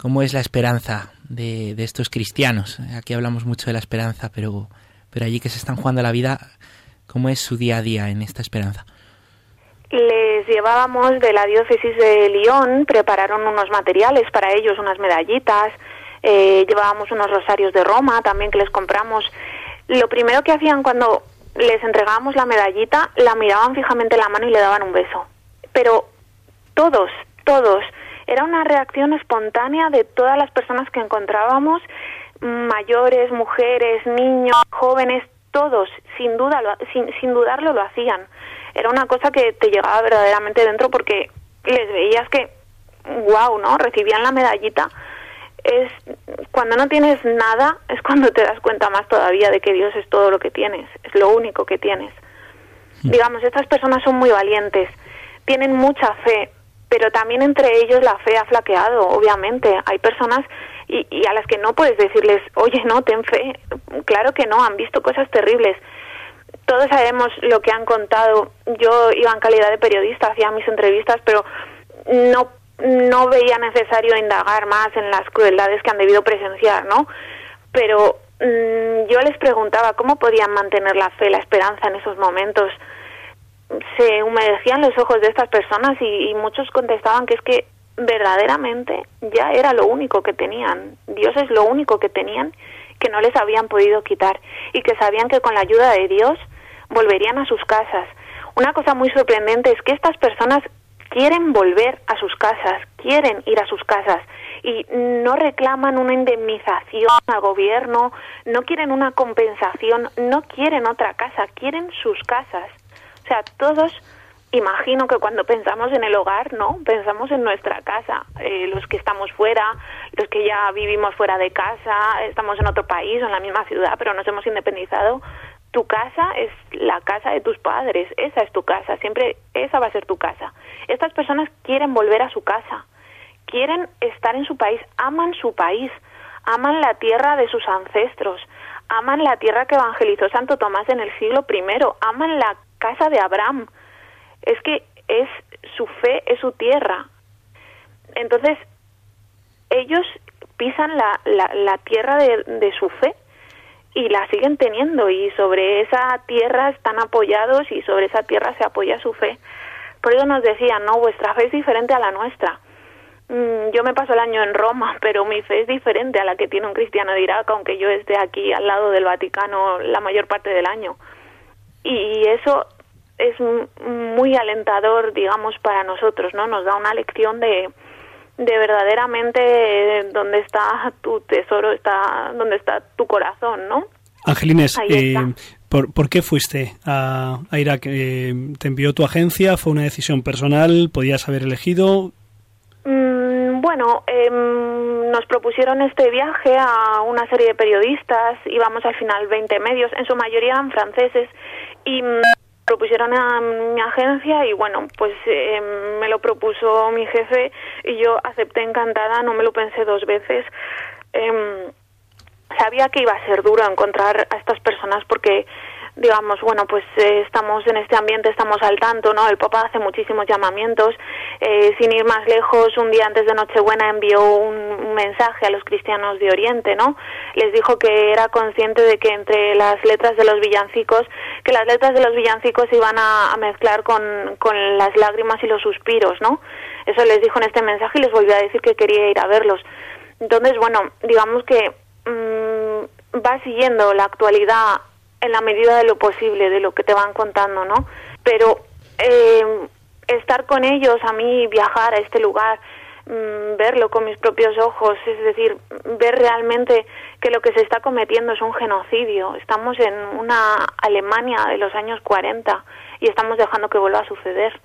¿cómo es la esperanza de, de estos cristianos? Aquí hablamos mucho de la esperanza, pero, pero allí que se están jugando la vida, ¿cómo es su día a día en esta esperanza? Les llevábamos de la diócesis de Lyon, prepararon unos materiales para ellos, unas medallitas, eh, llevábamos unos rosarios de Roma también que les compramos. Lo primero que hacían cuando les entregábamos la medallita, la miraban fijamente en la mano y le daban un beso. Pero todos, todos. Era una reacción espontánea de todas las personas que encontrábamos, mayores, mujeres, niños, jóvenes, todos, sin duda, sin, sin dudarlo lo hacían. Era una cosa que te llegaba verdaderamente dentro porque les veías que, wow, ¿no? Recibían la medallita es cuando no tienes nada es cuando te das cuenta más todavía de que Dios es todo lo que tienes, es lo único que tienes. Hmm. Digamos, estas personas son muy valientes, tienen mucha fe, pero también entre ellos la fe ha flaqueado, obviamente. Hay personas y, y a las que no puedes decirles, oye, no, ten fe. Claro que no, han visto cosas terribles. Todos sabemos lo que han contado. Yo iba en calidad de periodista, hacía mis entrevistas, pero no no veía necesario indagar más en las crueldades que han debido presenciar, ¿no? Pero mm, yo les preguntaba cómo podían mantener la fe, la esperanza en esos momentos. Se humedecían los ojos de estas personas y, y muchos contestaban que es que verdaderamente ya era lo único que tenían. Dios es lo único que tenían que no les habían podido quitar y que sabían que con la ayuda de Dios volverían a sus casas. Una cosa muy sorprendente es que estas personas quieren volver a sus casas, quieren ir a sus casas y no reclaman una indemnización al gobierno, no quieren una compensación, no quieren otra casa, quieren sus casas. Sea, todos, imagino que cuando pensamos en el hogar, ¿no? Pensamos en nuestra casa, eh, los que estamos fuera, los que ya vivimos fuera de casa, estamos en otro país o en la misma ciudad, pero nos hemos independizado, tu casa es la casa de tus padres, esa es tu casa, siempre esa va a ser tu casa. Estas personas quieren volver a su casa, quieren estar en su país, aman su país, aman la tierra de sus ancestros, aman la tierra que evangelizó Santo Tomás en el siglo I, aman la casa de Abraham. Es que es su fe, es su tierra. Entonces, ellos pisan la, la, la tierra de, de su fe y la siguen teniendo y sobre esa tierra están apoyados y sobre esa tierra se apoya su fe. Por eso nos decían, no, vuestra fe es diferente a la nuestra. Mm, yo me paso el año en Roma, pero mi fe es diferente a la que tiene un cristiano de Irak, aunque yo esté aquí al lado del Vaticano la mayor parte del año. Y eso es muy alentador, digamos, para nosotros, ¿no? Nos da una lección de, de verdaderamente dónde está tu tesoro, está dónde está tu corazón, ¿no? Angelines, eh, ¿por, ¿por, qué fuiste a, a Irak? Eh, ¿Te envió tu agencia? ¿Fue una decisión personal? ¿Podías haber elegido? Mm, bueno, eh, nos propusieron este viaje a una serie de periodistas, íbamos al final 20 medios, en su mayoría eran franceses, y propusieron a mi agencia y bueno, pues eh, me lo propuso mi jefe y yo acepté encantada, no me lo pensé dos veces. Eh, sabía que iba a ser duro encontrar a estas personas porque digamos, bueno, pues eh, estamos en este ambiente, estamos al tanto, ¿no? El Papa hace muchísimos llamamientos. Eh, sin ir más lejos, un día antes de Nochebuena envió un, mensaje a los cristianos de Oriente, ¿no? Les dijo que era consciente de que entre las letras de los villancicos, que las letras de los villancicos iban a, mezclar con, con las lágrimas y los suspiros, ¿no? Eso les dijo en este mensaje y les volvió a decir que quería ir a verlos. Entonces, bueno, digamos que mmm, va siguiendo la actualidad en la medida de lo posible, de lo que te van contando, ¿no? Pero eh, estar con ellos, a mí viajar a este lugar, mm, verlo con mis propios ojos, es decir, ver realmente que lo que se está cometiendo es un genocidio. Estamos en una Alemania de los años 40 y estamos dejando que vuelva a suceder.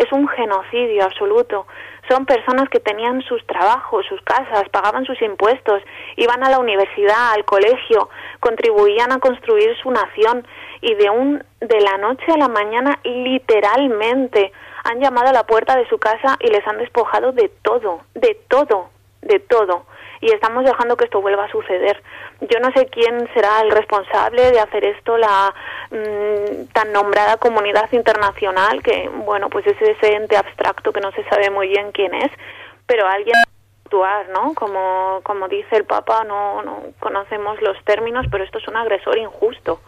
Es un genocidio absoluto. Son personas que tenían sus trabajos, sus casas, pagaban sus impuestos, iban a la universidad, al colegio, contribuían a construir su nación y de un de la noche a la mañana literalmente han llamado a la puerta de su casa y les han despojado de todo, de todo, de todo y estamos dejando que esto vuelva a suceder. Yo no sé quién será el responsable de hacer esto, la mm, tan nombrada comunidad internacional, que bueno, pues es ese ente abstracto que no se sabe muy bien quién es, pero alguien actuar, ¿no? Como, como dice el Papa, no, no conocemos los términos, pero esto es un agresor injusto,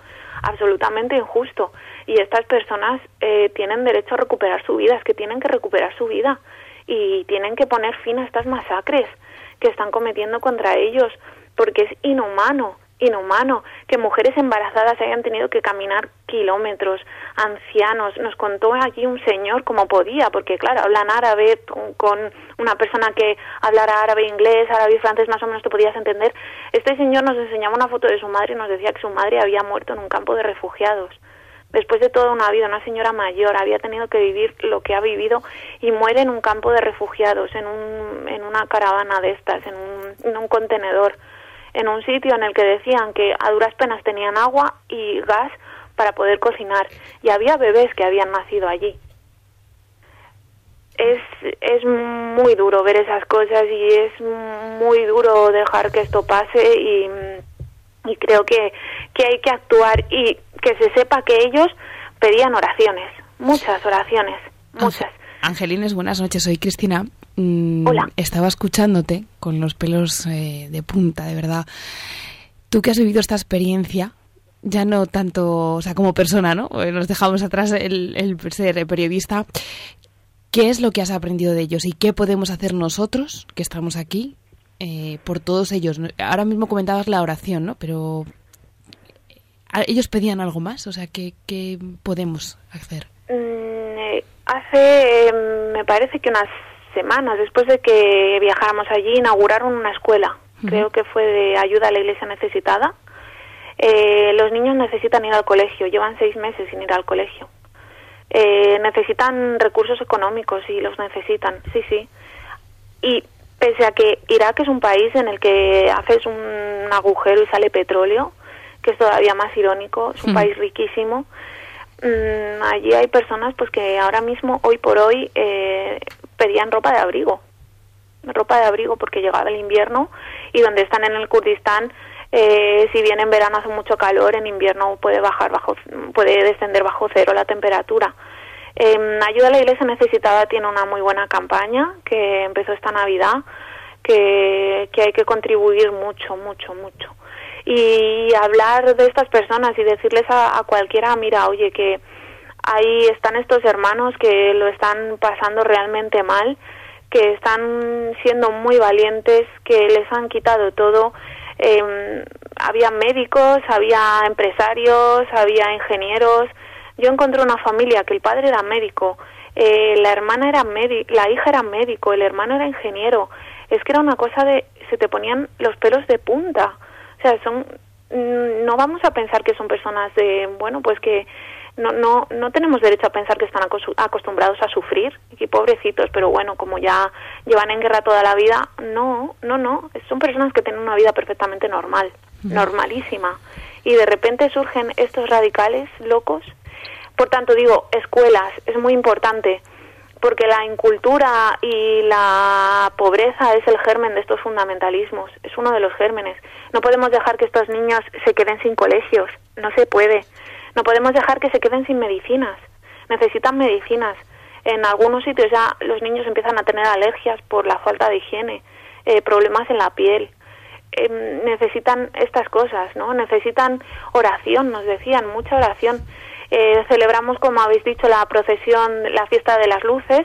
absolutamente injusto. Y estas personas eh, tienen derecho a recuperar su vida, es que tienen que recuperar su vida y tienen que poner fin a estas masacres que están cometiendo contra ellos, porque es inhumano, inhumano que mujeres embarazadas hayan tenido que caminar kilómetros, ancianos. Nos contó aquí un señor como podía, porque claro, hablan árabe con una persona que hablara árabe, inglés, árabe y francés, más o menos te podías entender. Este señor nos enseñaba una foto de su madre y nos decía que su madre había muerto en un campo de refugiados después de toda una vida, una señora mayor, había tenido que vivir lo que ha vivido y muere en un campo de refugiados, en, un, en una caravana de estas, en un, en un contenedor, en un sitio en el que decían que a duras penas tenían agua y gas para poder cocinar y había bebés que habían nacido allí. Es, es muy duro ver esas cosas y es muy duro dejar que esto pase y, y creo que, que hay que actuar y que se sepa que ellos pedían oraciones, muchas oraciones, muchas. Angelines, buenas noches, soy Cristina. Mm, Hola. Estaba escuchándote con los pelos eh, de punta, de verdad. Tú que has vivido esta experiencia, ya no tanto, o sea, como persona, ¿no? Eh, nos dejamos atrás el, el ser periodista. ¿Qué es lo que has aprendido de ellos y qué podemos hacer nosotros, que estamos aquí, eh, por todos ellos? Ahora mismo comentabas la oración, ¿no? Pero ellos pedían algo más, o sea, ¿qué, qué podemos hacer? Mm, eh, hace, em, me parece que unas semanas después de que viajáramos allí, inauguraron una escuela, creo que fue de ayuda a la iglesia necesitada. Eh, los niños necesitan ir al colegio, llevan seis meses sin ir al colegio. Eh, necesitan recursos económicos y los necesitan, sí, sí. Y pese a que Irak es un país en el que haces un agujero y sale petróleo, que es todavía más irónico, es un país riquísimo. Mm, allí hay personas pues que ahora mismo, hoy por hoy, eh, pedían ropa de abrigo, ropa de abrigo porque llegaba el invierno y donde están en el Kurdistán, eh, si bien en verano hace mucho calor, en invierno puede bajar bajo, puede descender bajo cero la temperatura. Eh, Ayuda a la Iglesia Necesitada tiene una muy buena campaña que empezó esta Navidad, que, que hay que contribuir mucho, mucho, mucho y hablar de estas personas y decirles a, cualquiera, mira, oye, que ahí están estos hermanos que lo están pasando realmente mal, que están siendo muy valientes, que les han quitado todo. Eh, había médicos, había empresarios, había ingenieros. Yo encontré una familia que el padre era médico, eh, la hermana era médico, la hija era médico, el hermano era ingeniero. Es que era una cosa de se te ponían los pelos de punta. O sea, son mm, no vamos a pensar que son personas de, bueno, pues que no, no, no tenemos derecho a pensar que están acostumbrados a sufrir, y pobrecitos, pero bueno, como ya llevan en guerra toda la vida, no, no, no, son personas que tienen una vida perfectamente normal, normalísima, y de repente surgen estos radicales locos. Por tanto, digo, escuelas, es muy importante porque la incultura y la pobreza es el germen de estos fundamentalismos, es uno de los gérmenes. No podemos dejar que estos niños se queden sin colegios, no se puede. No podemos dejar que se queden sin medicinas, necesitan medicinas. En algunos sitios ya los niños empiezan a tener alergias por la falta de higiene, eh, problemas en la piel. Em, necesitan estas cosas, ¿no? Necesitan oración, nos decían, mucha oración eh, celebramos, como habéis dicho, la procesión, la fiesta de las luces,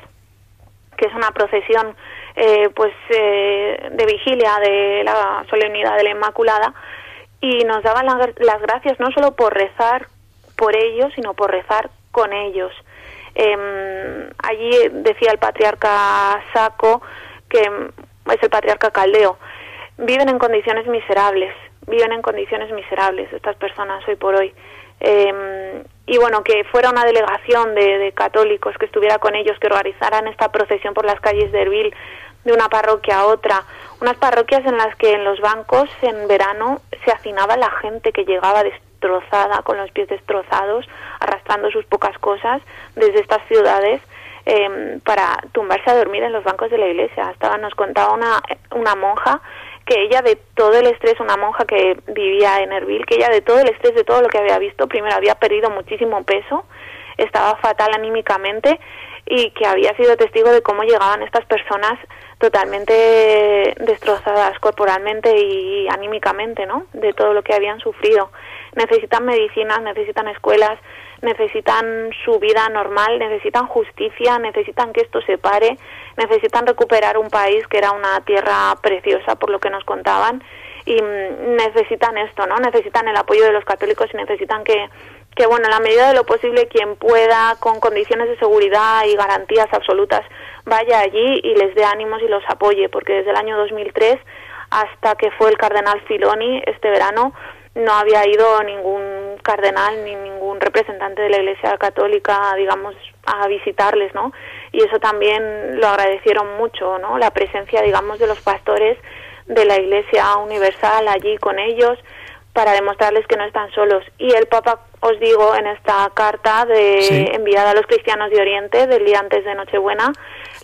que es una procesión eh, pues eh, de vigilia de la solemnidad de la Inmaculada y nos daban las gracias no solo por rezar por ellos, sino por rezar con ellos. Em, allí decía el patriarca Saco, que es el patriarca Caldeo, viven en condiciones miserables, viven en condiciones miserables estas personas hoy por hoy. Em, y bueno, que fuera una delegación de, católicos que estuviera con ellos, que organizaran esta procesión por las calles de Erbil de una parroquia a otra, unas parroquias en las que en los bancos en verano se hacinaba la gente que llegaba destrozada, con los pies destrozados, arrastrando sus pocas cosas desde estas ciudades em, para tumbarse a dormir en los bancos de la iglesia. Estaba, nos contaba una, una monja que ella de todo el estrés, una monja que vivía en Erbil, que ella de todo el estrés, de todo lo que había visto, primero había perdido muchísimo peso, estaba fatal anímicamente y que había sido testigo de cómo llegaban estas personas totalmente destrozadas corporalmente y anímicamente, ¿no? De todo lo que habían sufrido. Necesitan medicinas, necesitan escuelas, necesitan su vida normal, necesitan justicia, necesitan que esto se pare, necesitan recuperar un país que era una tierra preciosa por lo que nos contaban y mm, necesitan esto, ¿no? Necesitan el apoyo de los católicos y necesitan que que bueno, en la medida de lo posible quien pueda con condiciones de seguridad y garantías absolutas vaya allí y les dé ánimos y los apoye, porque desde el año 2003 hasta que fue el cardenal Filoni este verano no había ido ningún cardenal ni ningún representante de la Iglesia Católica, digamos, a visitarles, ¿no? Y eso también lo agradecieron mucho, ¿no? La presencia, digamos, de los pastores de la Iglesia Universal allí con ellos para demostrarles que no están solos. Y el Papa, os digo, en esta carta de, enviada a los cristianos de Oriente del día antes de Nochebuena,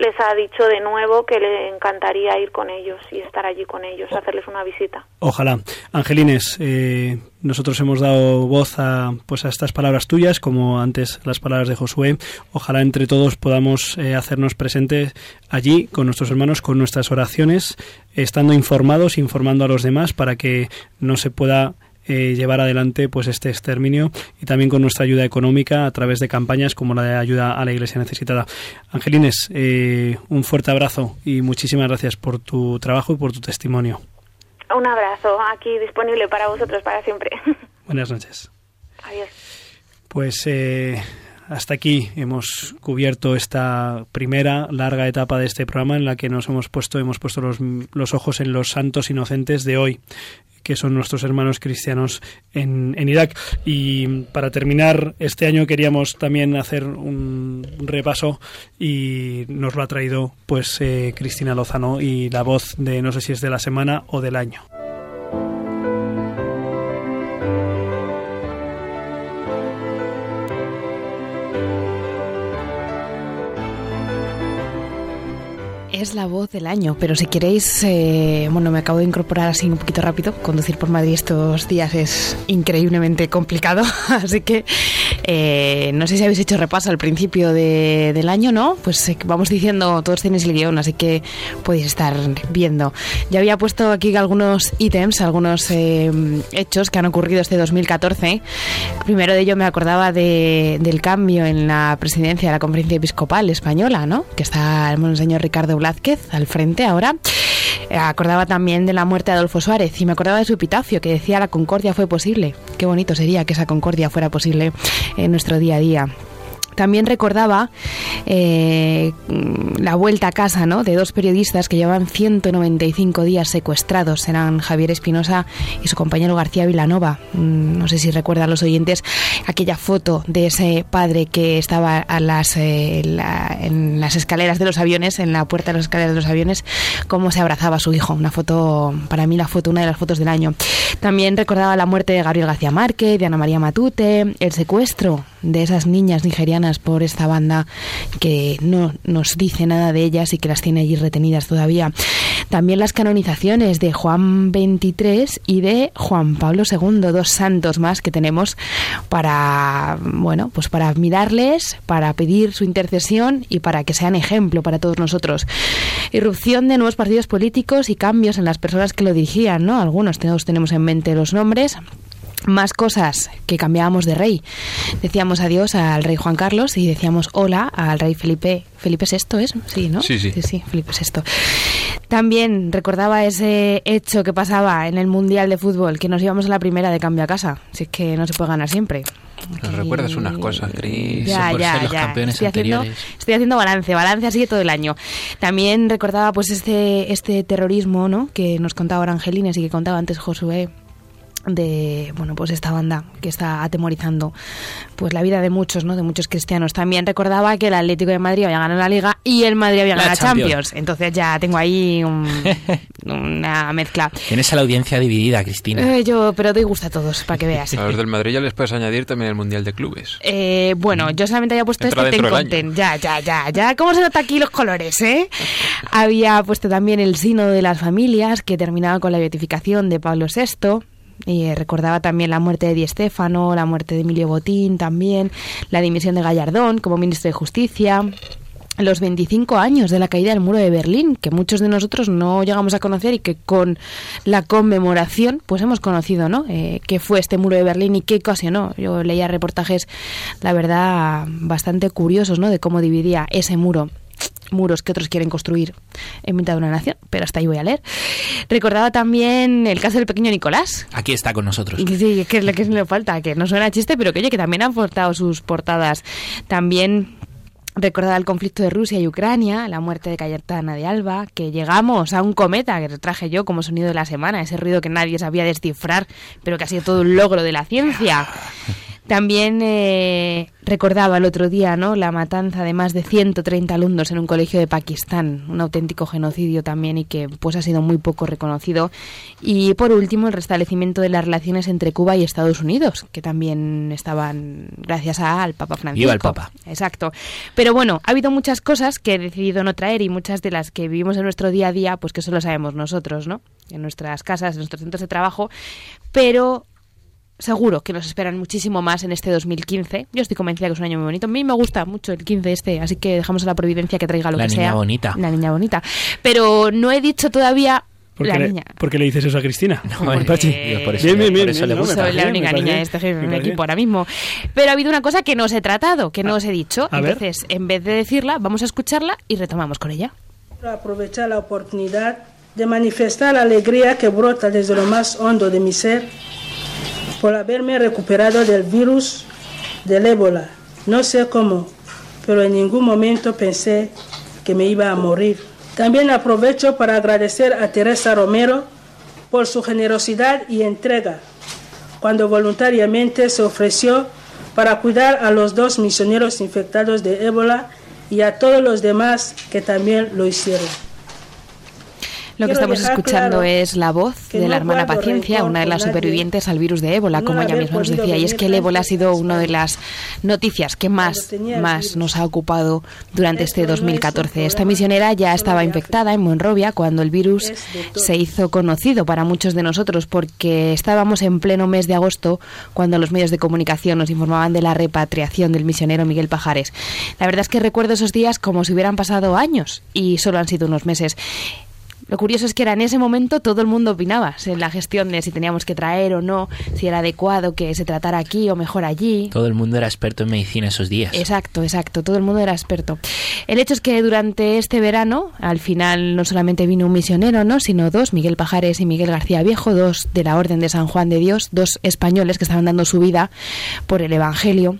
les ha dicho de nuevo que le encantaría ir con ellos y estar allí con ellos, hacerles una visita. Ojalá. Angelines, eh, nosotros hemos dado voz a, pues a estas palabras tuyas, como antes las palabras de Josué. Ojalá entre todos podamos eh, hacernos presentes allí con nuestros hermanos, con nuestras oraciones, estando informados, informando a los demás para que no se pueda eh, llevar adelante pues este exterminio y también con nuestra ayuda económica a través de campañas como la de ayuda a la Iglesia necesitada. Angelines, eh, un fuerte abrazo y muchísimas gracias por tu trabajo y por tu testimonio. Un abrazo, aquí disponible para vosotros para siempre. Buenas noches. Adiós. Pues eh, hasta aquí hemos cubierto esta primera larga etapa de este programa en la que nos hemos puesto, hemos puesto los, los ojos en los santos inocentes de hoy que son nuestros hermanos cristianos en, en, Irak. Y para terminar, este año queríamos también hacer un repaso y nos lo ha traído pues eh, Cristina Lozano y la voz de no sé si es de la semana o del año. Es la voz del año, pero si queréis, eh, bueno, me acabo de incorporar así un poquito rápido. Conducir por Madrid estos días es increíblemente complicado, así que eh, no sé si habéis hecho repaso al principio del año, ¿no? Pues eh, vamos diciendo, todos tenéis el guion, así que podéis estar viendo. Ya había puesto aquí algunos ítems, algunos hechos que han ocurrido este 2014. Primero de ello me acordaba del cambio en la presidencia de la Conferencia Episcopal Española, ¿no? Que está el monseñor Ricardo Blas al frente ahora. Eh, acordaba también de la muerte de Adolfo Suárez y me acordaba de su epitafio que decía la concordia fue posible. Qué bonito sería que esa concordia fuera posible en nuestro día a día. También recordaba eh, la vuelta a casa ¿no? de dos periodistas que llevaban 195 días secuestrados. Eran Javier Espinosa y su compañero García Vilanova. Mm, no sé si recuerdan los oyentes aquella foto de ese padre que estaba a las, eh, en las escaleras de los aviones, en la puerta de las escaleras de los aviones, cómo se abrazaba a su hijo. Una foto, para mí la foto, una de las fotos del año. También recordaba la muerte de Gabriel García Márquez, de Ana María Matute, el secuestro de esas niñas nigerianas por esta banda que no nos dice nada de ellas y que las tiene allí retenidas todavía. También las canonizaciones de Juan XXIII y de Juan Pablo II, dos santos más que tenemos para, bueno, pues para admirarles, para pedir su intercesión y para que sean ejemplo para todos nosotros. Irrupción de nuevos partidos políticos y cambios en las personas que lo dirigían, ¿no? Algunos tenemos en mente los nombres, más cosas que cambiábamos de rey. Decíamos adiós al rey Juan Carlos y decíamos hola al rey Felipe. Felipe VI es, sí, ¿no? Sí, sí. Sí, sí, Felipe VI. También recordaba ese hecho que pasaba en el Mundial de Fútbol, que nos íbamos a la primera de cambio a casa. Si es que no se puede ganar siempre. Nos recuerdas unas cosas, Cris. Ya, ya, los ya. campeones estoy, haciendo, anteriores. estoy haciendo balance, balance así todo el año. También recordaba pues este, este terrorismo, ¿no? Que nos contaba Angelines y que contaba antes Josué de bueno pues esta banda que está atemorizando pues la vida de muchos no de muchos cristianos. También recordaba que el Atlético de Madrid había ganado la Liga y el Madrid había ganado la Champions. entonces ya tengo ahí una mezcla. Tienes a la audiencia dividida Cristina. Eh, yo pero doy gusto a todos para que veas. A los del Madrid ya les puedes añadir también el mundial de clubes. Eh, bueno yo solamente había puesto este ten ya ya ya ya. Cómo se nota aquí los colores eh había puesto también el sino de las familias que terminaba con la beatificación de Pablo VI y eh, recordaba también la muerte de Di Stéfano, la muerte de Emilio Botín también, la dimisión de Gallardón como ministro de Justicia, los 25 años de la caída del muro de Berlín, que muchos de nosotros no llegamos a conocer y que con la conmemoración pues hemos conocido, ¿no? Eh, qué fue este muro de Berlín y qué ocasionó. Yo leía reportajes, la verdad, bastante curiosos, ¿no? De cómo dividía ese muro muros que otros quieren construir en mitad de una nación, pero hasta ahí voy a leer. Recordaba también el caso del pequeño Nicolás. Aquí está con nosotros. Sí, que es lo que le falta, que no suena chiste, pero que oye, que también han aportado sus portadas. También recordaba el conflicto de Rusia y Ucrania, la muerte de Cayetana de Alba, que llegamos a un cometa que traje yo como sonido de la semana, ese ruido que nadie sabía descifrar, pero que ha sido todo un logro de la ciencia. También eh, recordaba el otro día ¿no? la matanza de más de 130 alumnos en un colegio de Pakistán, un auténtico genocidio también y que pues ha sido muy poco reconocido. Y por último, el restablecimiento de las relaciones entre Cuba y Estados Unidos, que también estaban gracias al Papa Francisco. al Papa. Exacto. Pero bueno, ha habido muchas cosas que he decidido no traer y muchas de las que vivimos en nuestro día a día, pues que solo sabemos nosotros, ¿no? En nuestras casas, en nuestros centros de trabajo, pero seguro que nos esperan muchísimo más en este 2015. Yo estoy convencida que es un año muy bonito. A mí me gusta mucho el 15 este, así que dejamos a la providencia que traiga lo que sea. La niña bonita. La niña bonita. Pero no he dicho todavía ¿Por la qué, niña. ¿Por qué le dices eso a Cristina? No, por, por eso, bien, bien, bien, por eso le gusta. Soy la única niña de este equipo ahora mismo. Pero ha habido una cosa que no os he tratado, que no os he dicho. A Entonces, en vez de decirla, vamos a escucharla y retomamos con ella. Aprovechar la oportunidad de manifestar la alegría que brota desde lo más hondo de mi ser por haberme recuperado del virus del ébola. No sé cómo, pero en ningún momento pensé que me iba a morir. También aprovecho para agradecer a Teresa Romero por su generosidad y entrega, cuando voluntariamente se ofreció para cuidar a los dos misioneros infectados de ébola y a todos los demás que también lo hicieron. Lo que estamos escuchando es la voz de la hermana Paciencia, una de las supervivientes al virus de ébola, como ella misma nos decía. Y es que el ébola ha sido una de las noticias que más, más nos ha ocupado durante este 2014. Esta misionera ya estaba infectada en Monrovia cuando el virus se hizo conocido para muchos de nosotros, porque estábamos en pleno mes de agosto cuando los medios de comunicación nos informaban de la repatriación del misionero Miguel Pajares. La verdad es que recuerdo esos días como si hubieran pasado años y solo han sido unos meses. Lo curioso es que era en ese momento todo el mundo opinaba en la gestión de si teníamos que traer o no, si era adecuado que se tratara aquí o mejor allí. Todo el mundo era experto en medicina esos días. Exacto, exacto, todo el mundo era experto. El hecho es que durante este verano, al final no solamente vino un misionero, ¿no? sino dos, Miguel Pajares y Miguel García Viejo, dos de la Orden de San Juan de Dios, dos españoles que estaban dando su vida por el Evangelio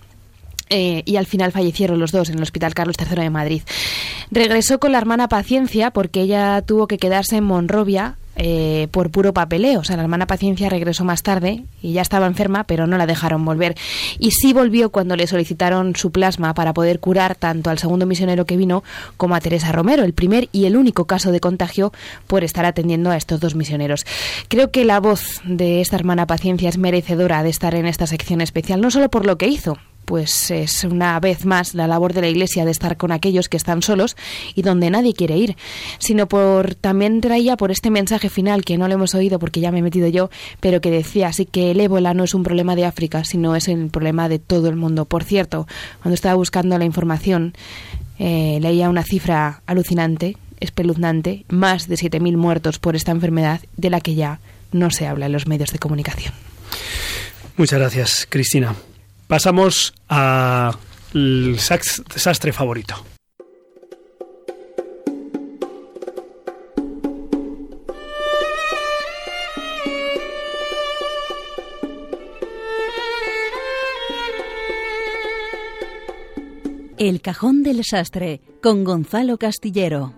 eh, y al final fallecieron los dos en el Hospital Carlos III de Madrid. Regresó con la hermana Paciencia porque ella tuvo que quedarse en Monrovia eh, por puro papeleo. O sea, la hermana Paciencia regresó más tarde y ya estaba enferma, pero no la dejaron volver. Y sí volvió cuando le solicitaron su plasma para poder curar tanto al segundo misionero que vino como a Teresa Romero, el primer y el único caso de contagio por estar atendiendo a estos dos misioneros. Creo que la voz de esta hermana Paciencia es merecedora de estar en esta sección especial, no solo por lo que hizo, pues es una vez más la labor de la Iglesia de estar con aquellos que están solos y donde nadie quiere ir, sino por también traía por este mensaje final que no lo hemos oído porque ya me he metido yo, pero que decía así que el ébola no es un problema de África, sino es el problema de todo el mundo. Por cierto, cuando estaba buscando la información, eh, leía una cifra alucinante, espeluznante, más de 7.000 muertos por esta enfermedad de la que ya no se habla en los medios de comunicación. Muchas gracias, Cristina. Pasamos al sastre favorito. El cajón del sastre con Gonzalo Castillero.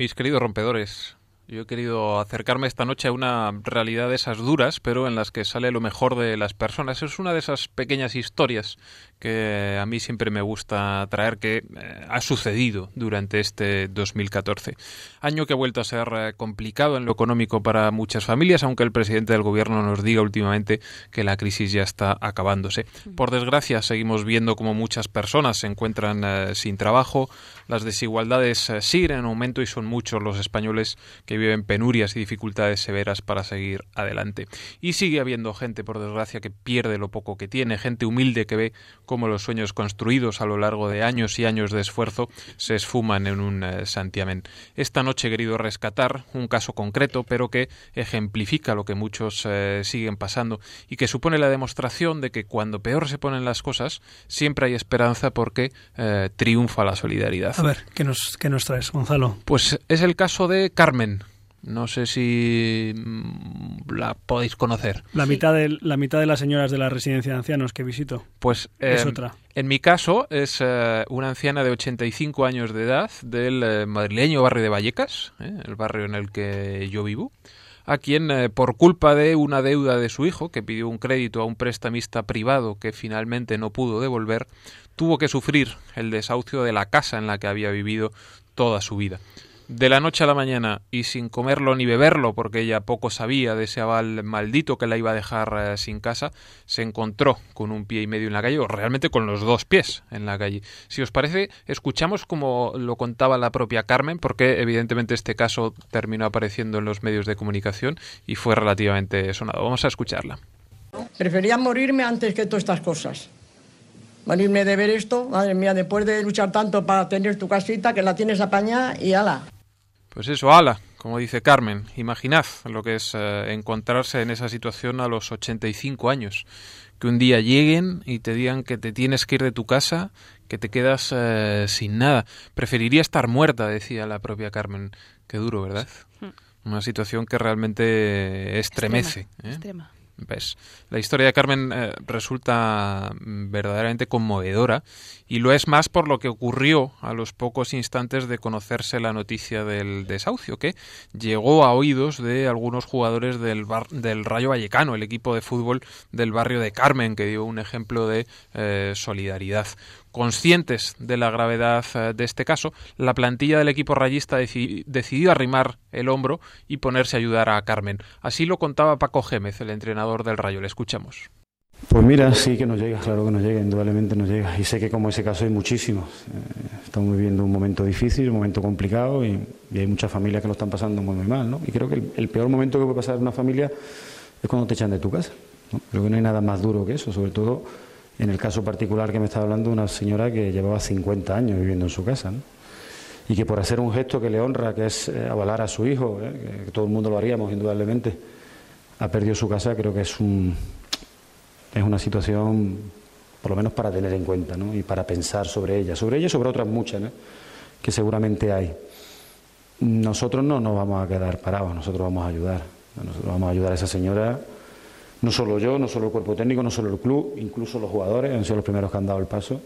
Mis queridos rompedores, yo he querido acercarme esta noche a una realidad de esas duras, pero en las que sale lo mejor de las personas. Es una de esas pequeñas historias que a mí siempre me gusta traer que eh, ha sucedido durante este 2014. Año que ha vuelto a ser eh, complicado en lo económico para muchas familias, aunque el presidente del gobierno nos diga últimamente que la crisis ya está acabándose. Por desgracia, seguimos viendo como muchas personas se encuentran eh, sin trabajo, las desigualdades siguen en aumento y son muchos los españoles que viven penurias y dificultades severas para seguir adelante. Y sigue habiendo gente, por desgracia, que pierde lo poco que tiene, gente humilde que ve cómo los sueños construidos a lo largo de años y años de esfuerzo se esfuman en un eh, santiamén. Esta noche he querido rescatar un caso concreto, pero que ejemplifica lo que muchos eh, siguen pasando y que supone la demostración de que cuando peor se ponen las cosas, siempre hay esperanza porque eh, triunfa la solidaridad. A ver, ¿qué nos, ¿qué nos traes, Gonzalo? Pues es el caso de Carmen, no sé si mm, la podéis conocer. La mitad de la mitad de las señoras de la residencia de ancianos que visito. Pues es em, otra. En mi caso es eh, una anciana de 85 años de edad del eh, madrileño barrio de Vallecas, eh, el barrio en el que yo vivo, a quien por culpa de una deuda de su hijo que pidió un crédito a un prestamista privado que finalmente no pudo devolver, tuvo que sufrir el desahucio de la casa en la que había vivido toda su vida de la noche a la mañana y sin comerlo ni beberlo, porque ella poco sabía de ese aval maldito que la iba a dejar eh, sin casa, se encontró con un pie y medio en la calle, o realmente con los dos pies en la calle. Si os parece, escuchamos como lo contaba la propia Carmen, porque evidentemente este caso terminó apareciendo en los medios de comunicación y fue relativamente sonado. Vamos a escucharla. Prefería morirme antes que todas estas cosas. Morirme de ver esto, madre mía, después de luchar tanto para tener tu casita, que la tienes apañada y ala. Pues eso, ala, como dice Carmen, imaginad lo que es eh, encontrarse en esa situación a los 85 años. Que un día lleguen y te digan que te tienes que ir de tu casa, que te quedas eh, sin nada. Preferiría estar muerta, decía la propia Carmen. Qué duro, ¿verdad? Una situación que realmente estremece. ¿eh? La historia de Carmen eh, resulta verdaderamente conmovedora y lo es más por lo que ocurrió a los pocos instantes de conocerse la noticia del desahucio, que llegó a oídos de algunos jugadores del, del Rayo Vallecano, el equipo de fútbol del barrio de Carmen, que dio un ejemplo de eh, solidaridad. Conscientes de la gravedad eh, de este caso, la plantilla del equipo rayista decidió arrimar el hombro y ponerse a ayudar a Carmen. Así lo contaba Paco Gémez, el entrenador del Rayo. Le escuchamos. Pues mira, sí que nos llega, claro que nos llega, indudablemente nos llega. Y sé que como ese caso hay muchísimos. Eh, estamos viviendo un momento difícil, un momento complicado y, hay muchas familias que lo están pasando muy, mal. ¿no? Y creo que el, peor momento que puede pasar una familia es cuando te echan de tu casa. Creo que no hay nada más duro que eso, sobre todo en el caso particular que me estaba hablando, una señora que llevaba 50 años viviendo en su casa, y que por hacer un gesto que le honra, que es eh, avalar a su hijo, ¿eh? que todo el mundo lo haríamos indudablemente, ha perdido su casa, creo que es, un, es una situación, por lo menos para tener en cuenta ¿no? y para pensar sobre ella, sobre ella y sobre otras muchas que seguramente hay. Nosotros no nos vamos a quedar parados, nosotros vamos a ayudar, nosotros vamos a ayudar a esa señora no solo yo, no solo el cuerpo técnico, no solo el club, incluso los jugadores han sido los primeros que han dado el paso.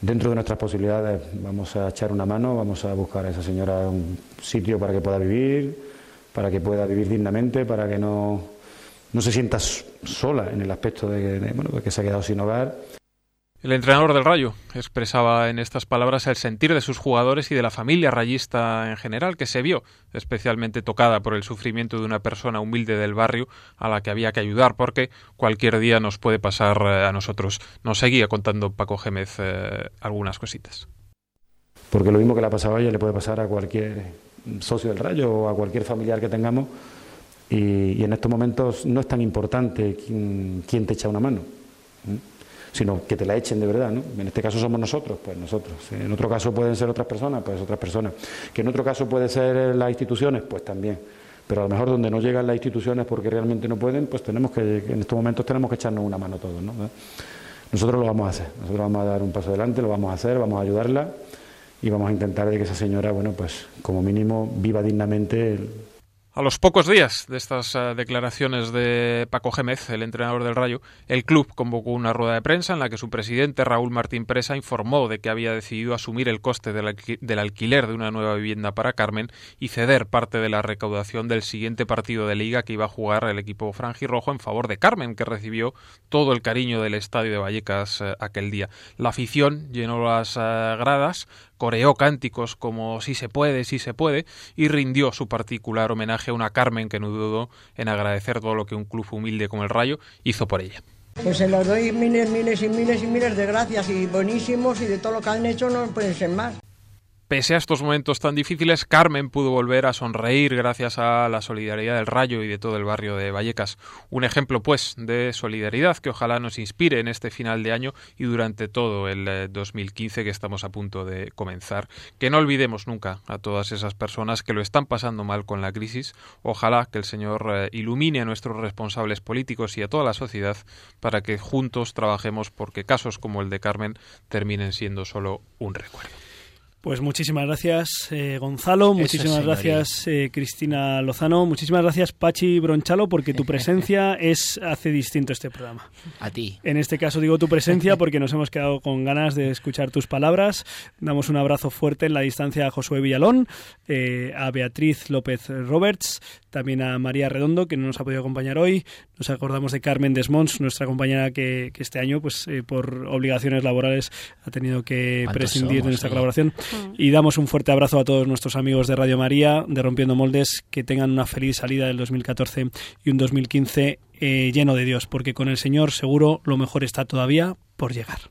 Dentro de nuestras posibilidades vamos a echar una mano, vamos a buscar a esa señora un sitio para que pueda vivir, para que pueda vivir dignamente, para que no, no se sienta sola en el aspecto de, de que se ha quedado sin hogar. El entrenador del Rayo expresaba en estas palabras el sentir de sus jugadores y de la familia rayista en general, que se vio especialmente tocada por el sufrimiento de una persona humilde del barrio a la que había que ayudar, porque cualquier día nos puede pasar eh, a nosotros. Nos seguía contando Paco Gémez eh, algunas cositas. Porque lo mismo que le ha pasado a ella le puede pasar a cualquier socio del Rayo o a cualquier familiar que tengamos, y, en estos momentos no es tan importante quién te echa una mano sino que te la echen de verdad, ¿no? En este caso somos nosotros, pues nosotros. En otro caso pueden ser otras personas, pues otras personas. Que en otro caso puede ser las instituciones, pues también. Pero a lo mejor donde no llegan las instituciones porque realmente no pueden, pues tenemos que, en estos momentos tenemos que echarnos una mano todos, ¿no? Nosotros lo vamos a hacer, nosotros vamos a dar un paso adelante, lo vamos a hacer, vamos a ayudarla y vamos a intentar de que esa señora, bueno, pues como mínimo viva dignamente A los pocos días de estas eh, declaraciones de Paco Gémez, el entrenador del Rayo, el club convocó una rueda de prensa en la que su presidente Raúl Martín Presa informó de que había decidido asumir el coste del, alquiler de una nueva vivienda para Carmen y ceder parte de la recaudación del siguiente partido de liga que iba a jugar el equipo franjirrojo en favor de Carmen, que recibió todo el cariño del estadio de Vallecas eh, aquel día. La afición llenó las eh, gradas, coreó cánticos como si se puede, si se puede, y rindió su particular homenaje a una Carmen que no dudó en agradecer todo lo que un club humilde como el Rayo hizo por ella. Pues se los doy miles, miles y miles y miles de gracias y buenísimos y de todo lo que han hecho no pueden ser más. Pese a estos momentos tan difíciles, Carmen pudo volver a sonreír gracias a la solidaridad del Rayo y de todo el barrio de Vallecas. Un ejemplo, pues, de solidaridad que ojalá nos inspire en este final de año y durante todo el 2015 eh, que estamos a punto de comenzar. Que no olvidemos nunca a todas esas personas que lo están pasando mal con la crisis. Ojalá que el Señor eh, ilumine a nuestros responsables políticos y a toda la sociedad para que juntos trabajemos porque casos como el de Carmen terminen siendo solo un recuerdo. Pues muchísimas gracias, eh, Gonzalo. Muchísimas gracias, eh, Cristina Lozano. Muchísimas gracias, Pachi Bronchalo, porque tu presencia es hace distinto este programa. A ti. En este caso digo tu presencia porque nos hemos quedado con ganas de escuchar tus palabras. Damos un abrazo fuerte en la distancia a Josué Villalón, eh, a Beatriz López Roberts, también a María Redondo, que no nos ha podido acompañar hoy. Nos acordamos de Carmen Desmonts, nuestra compañera que, este año, pues por obligaciones laborales, ha tenido que prescindir de nuestra colaboración. Y damos un fuerte abrazo a todos nuestros amigos de Radio María, de Rompiendo Moldes, que tengan una feliz salida del 2014 y un 2015 eh, lleno de Dios, porque con el Señor seguro lo mejor está todavía por llegar.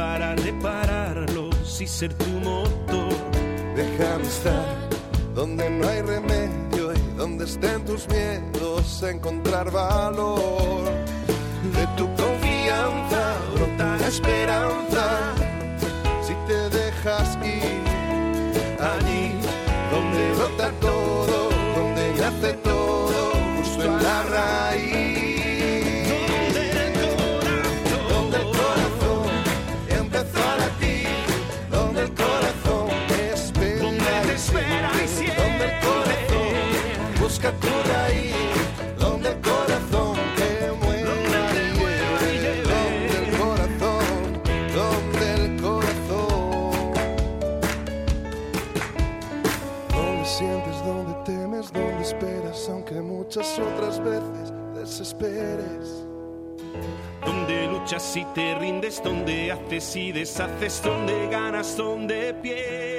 para repararlos y ser tu motor. Déjame estar donde no hay remedio y donde estén tus miedos, encontrar valor. De tu confianza brota la esperanza si te dejas ir allí donde brota todo, busca tu raíz, donde el corazón te mueve, donde el corazón, donde el corazón. Donde sientes, donde temes, donde esperas, aunque muchas otras veces desesperes. Donde luchas y te rindes, donde haces y deshaces, donde ganas, donde pierdes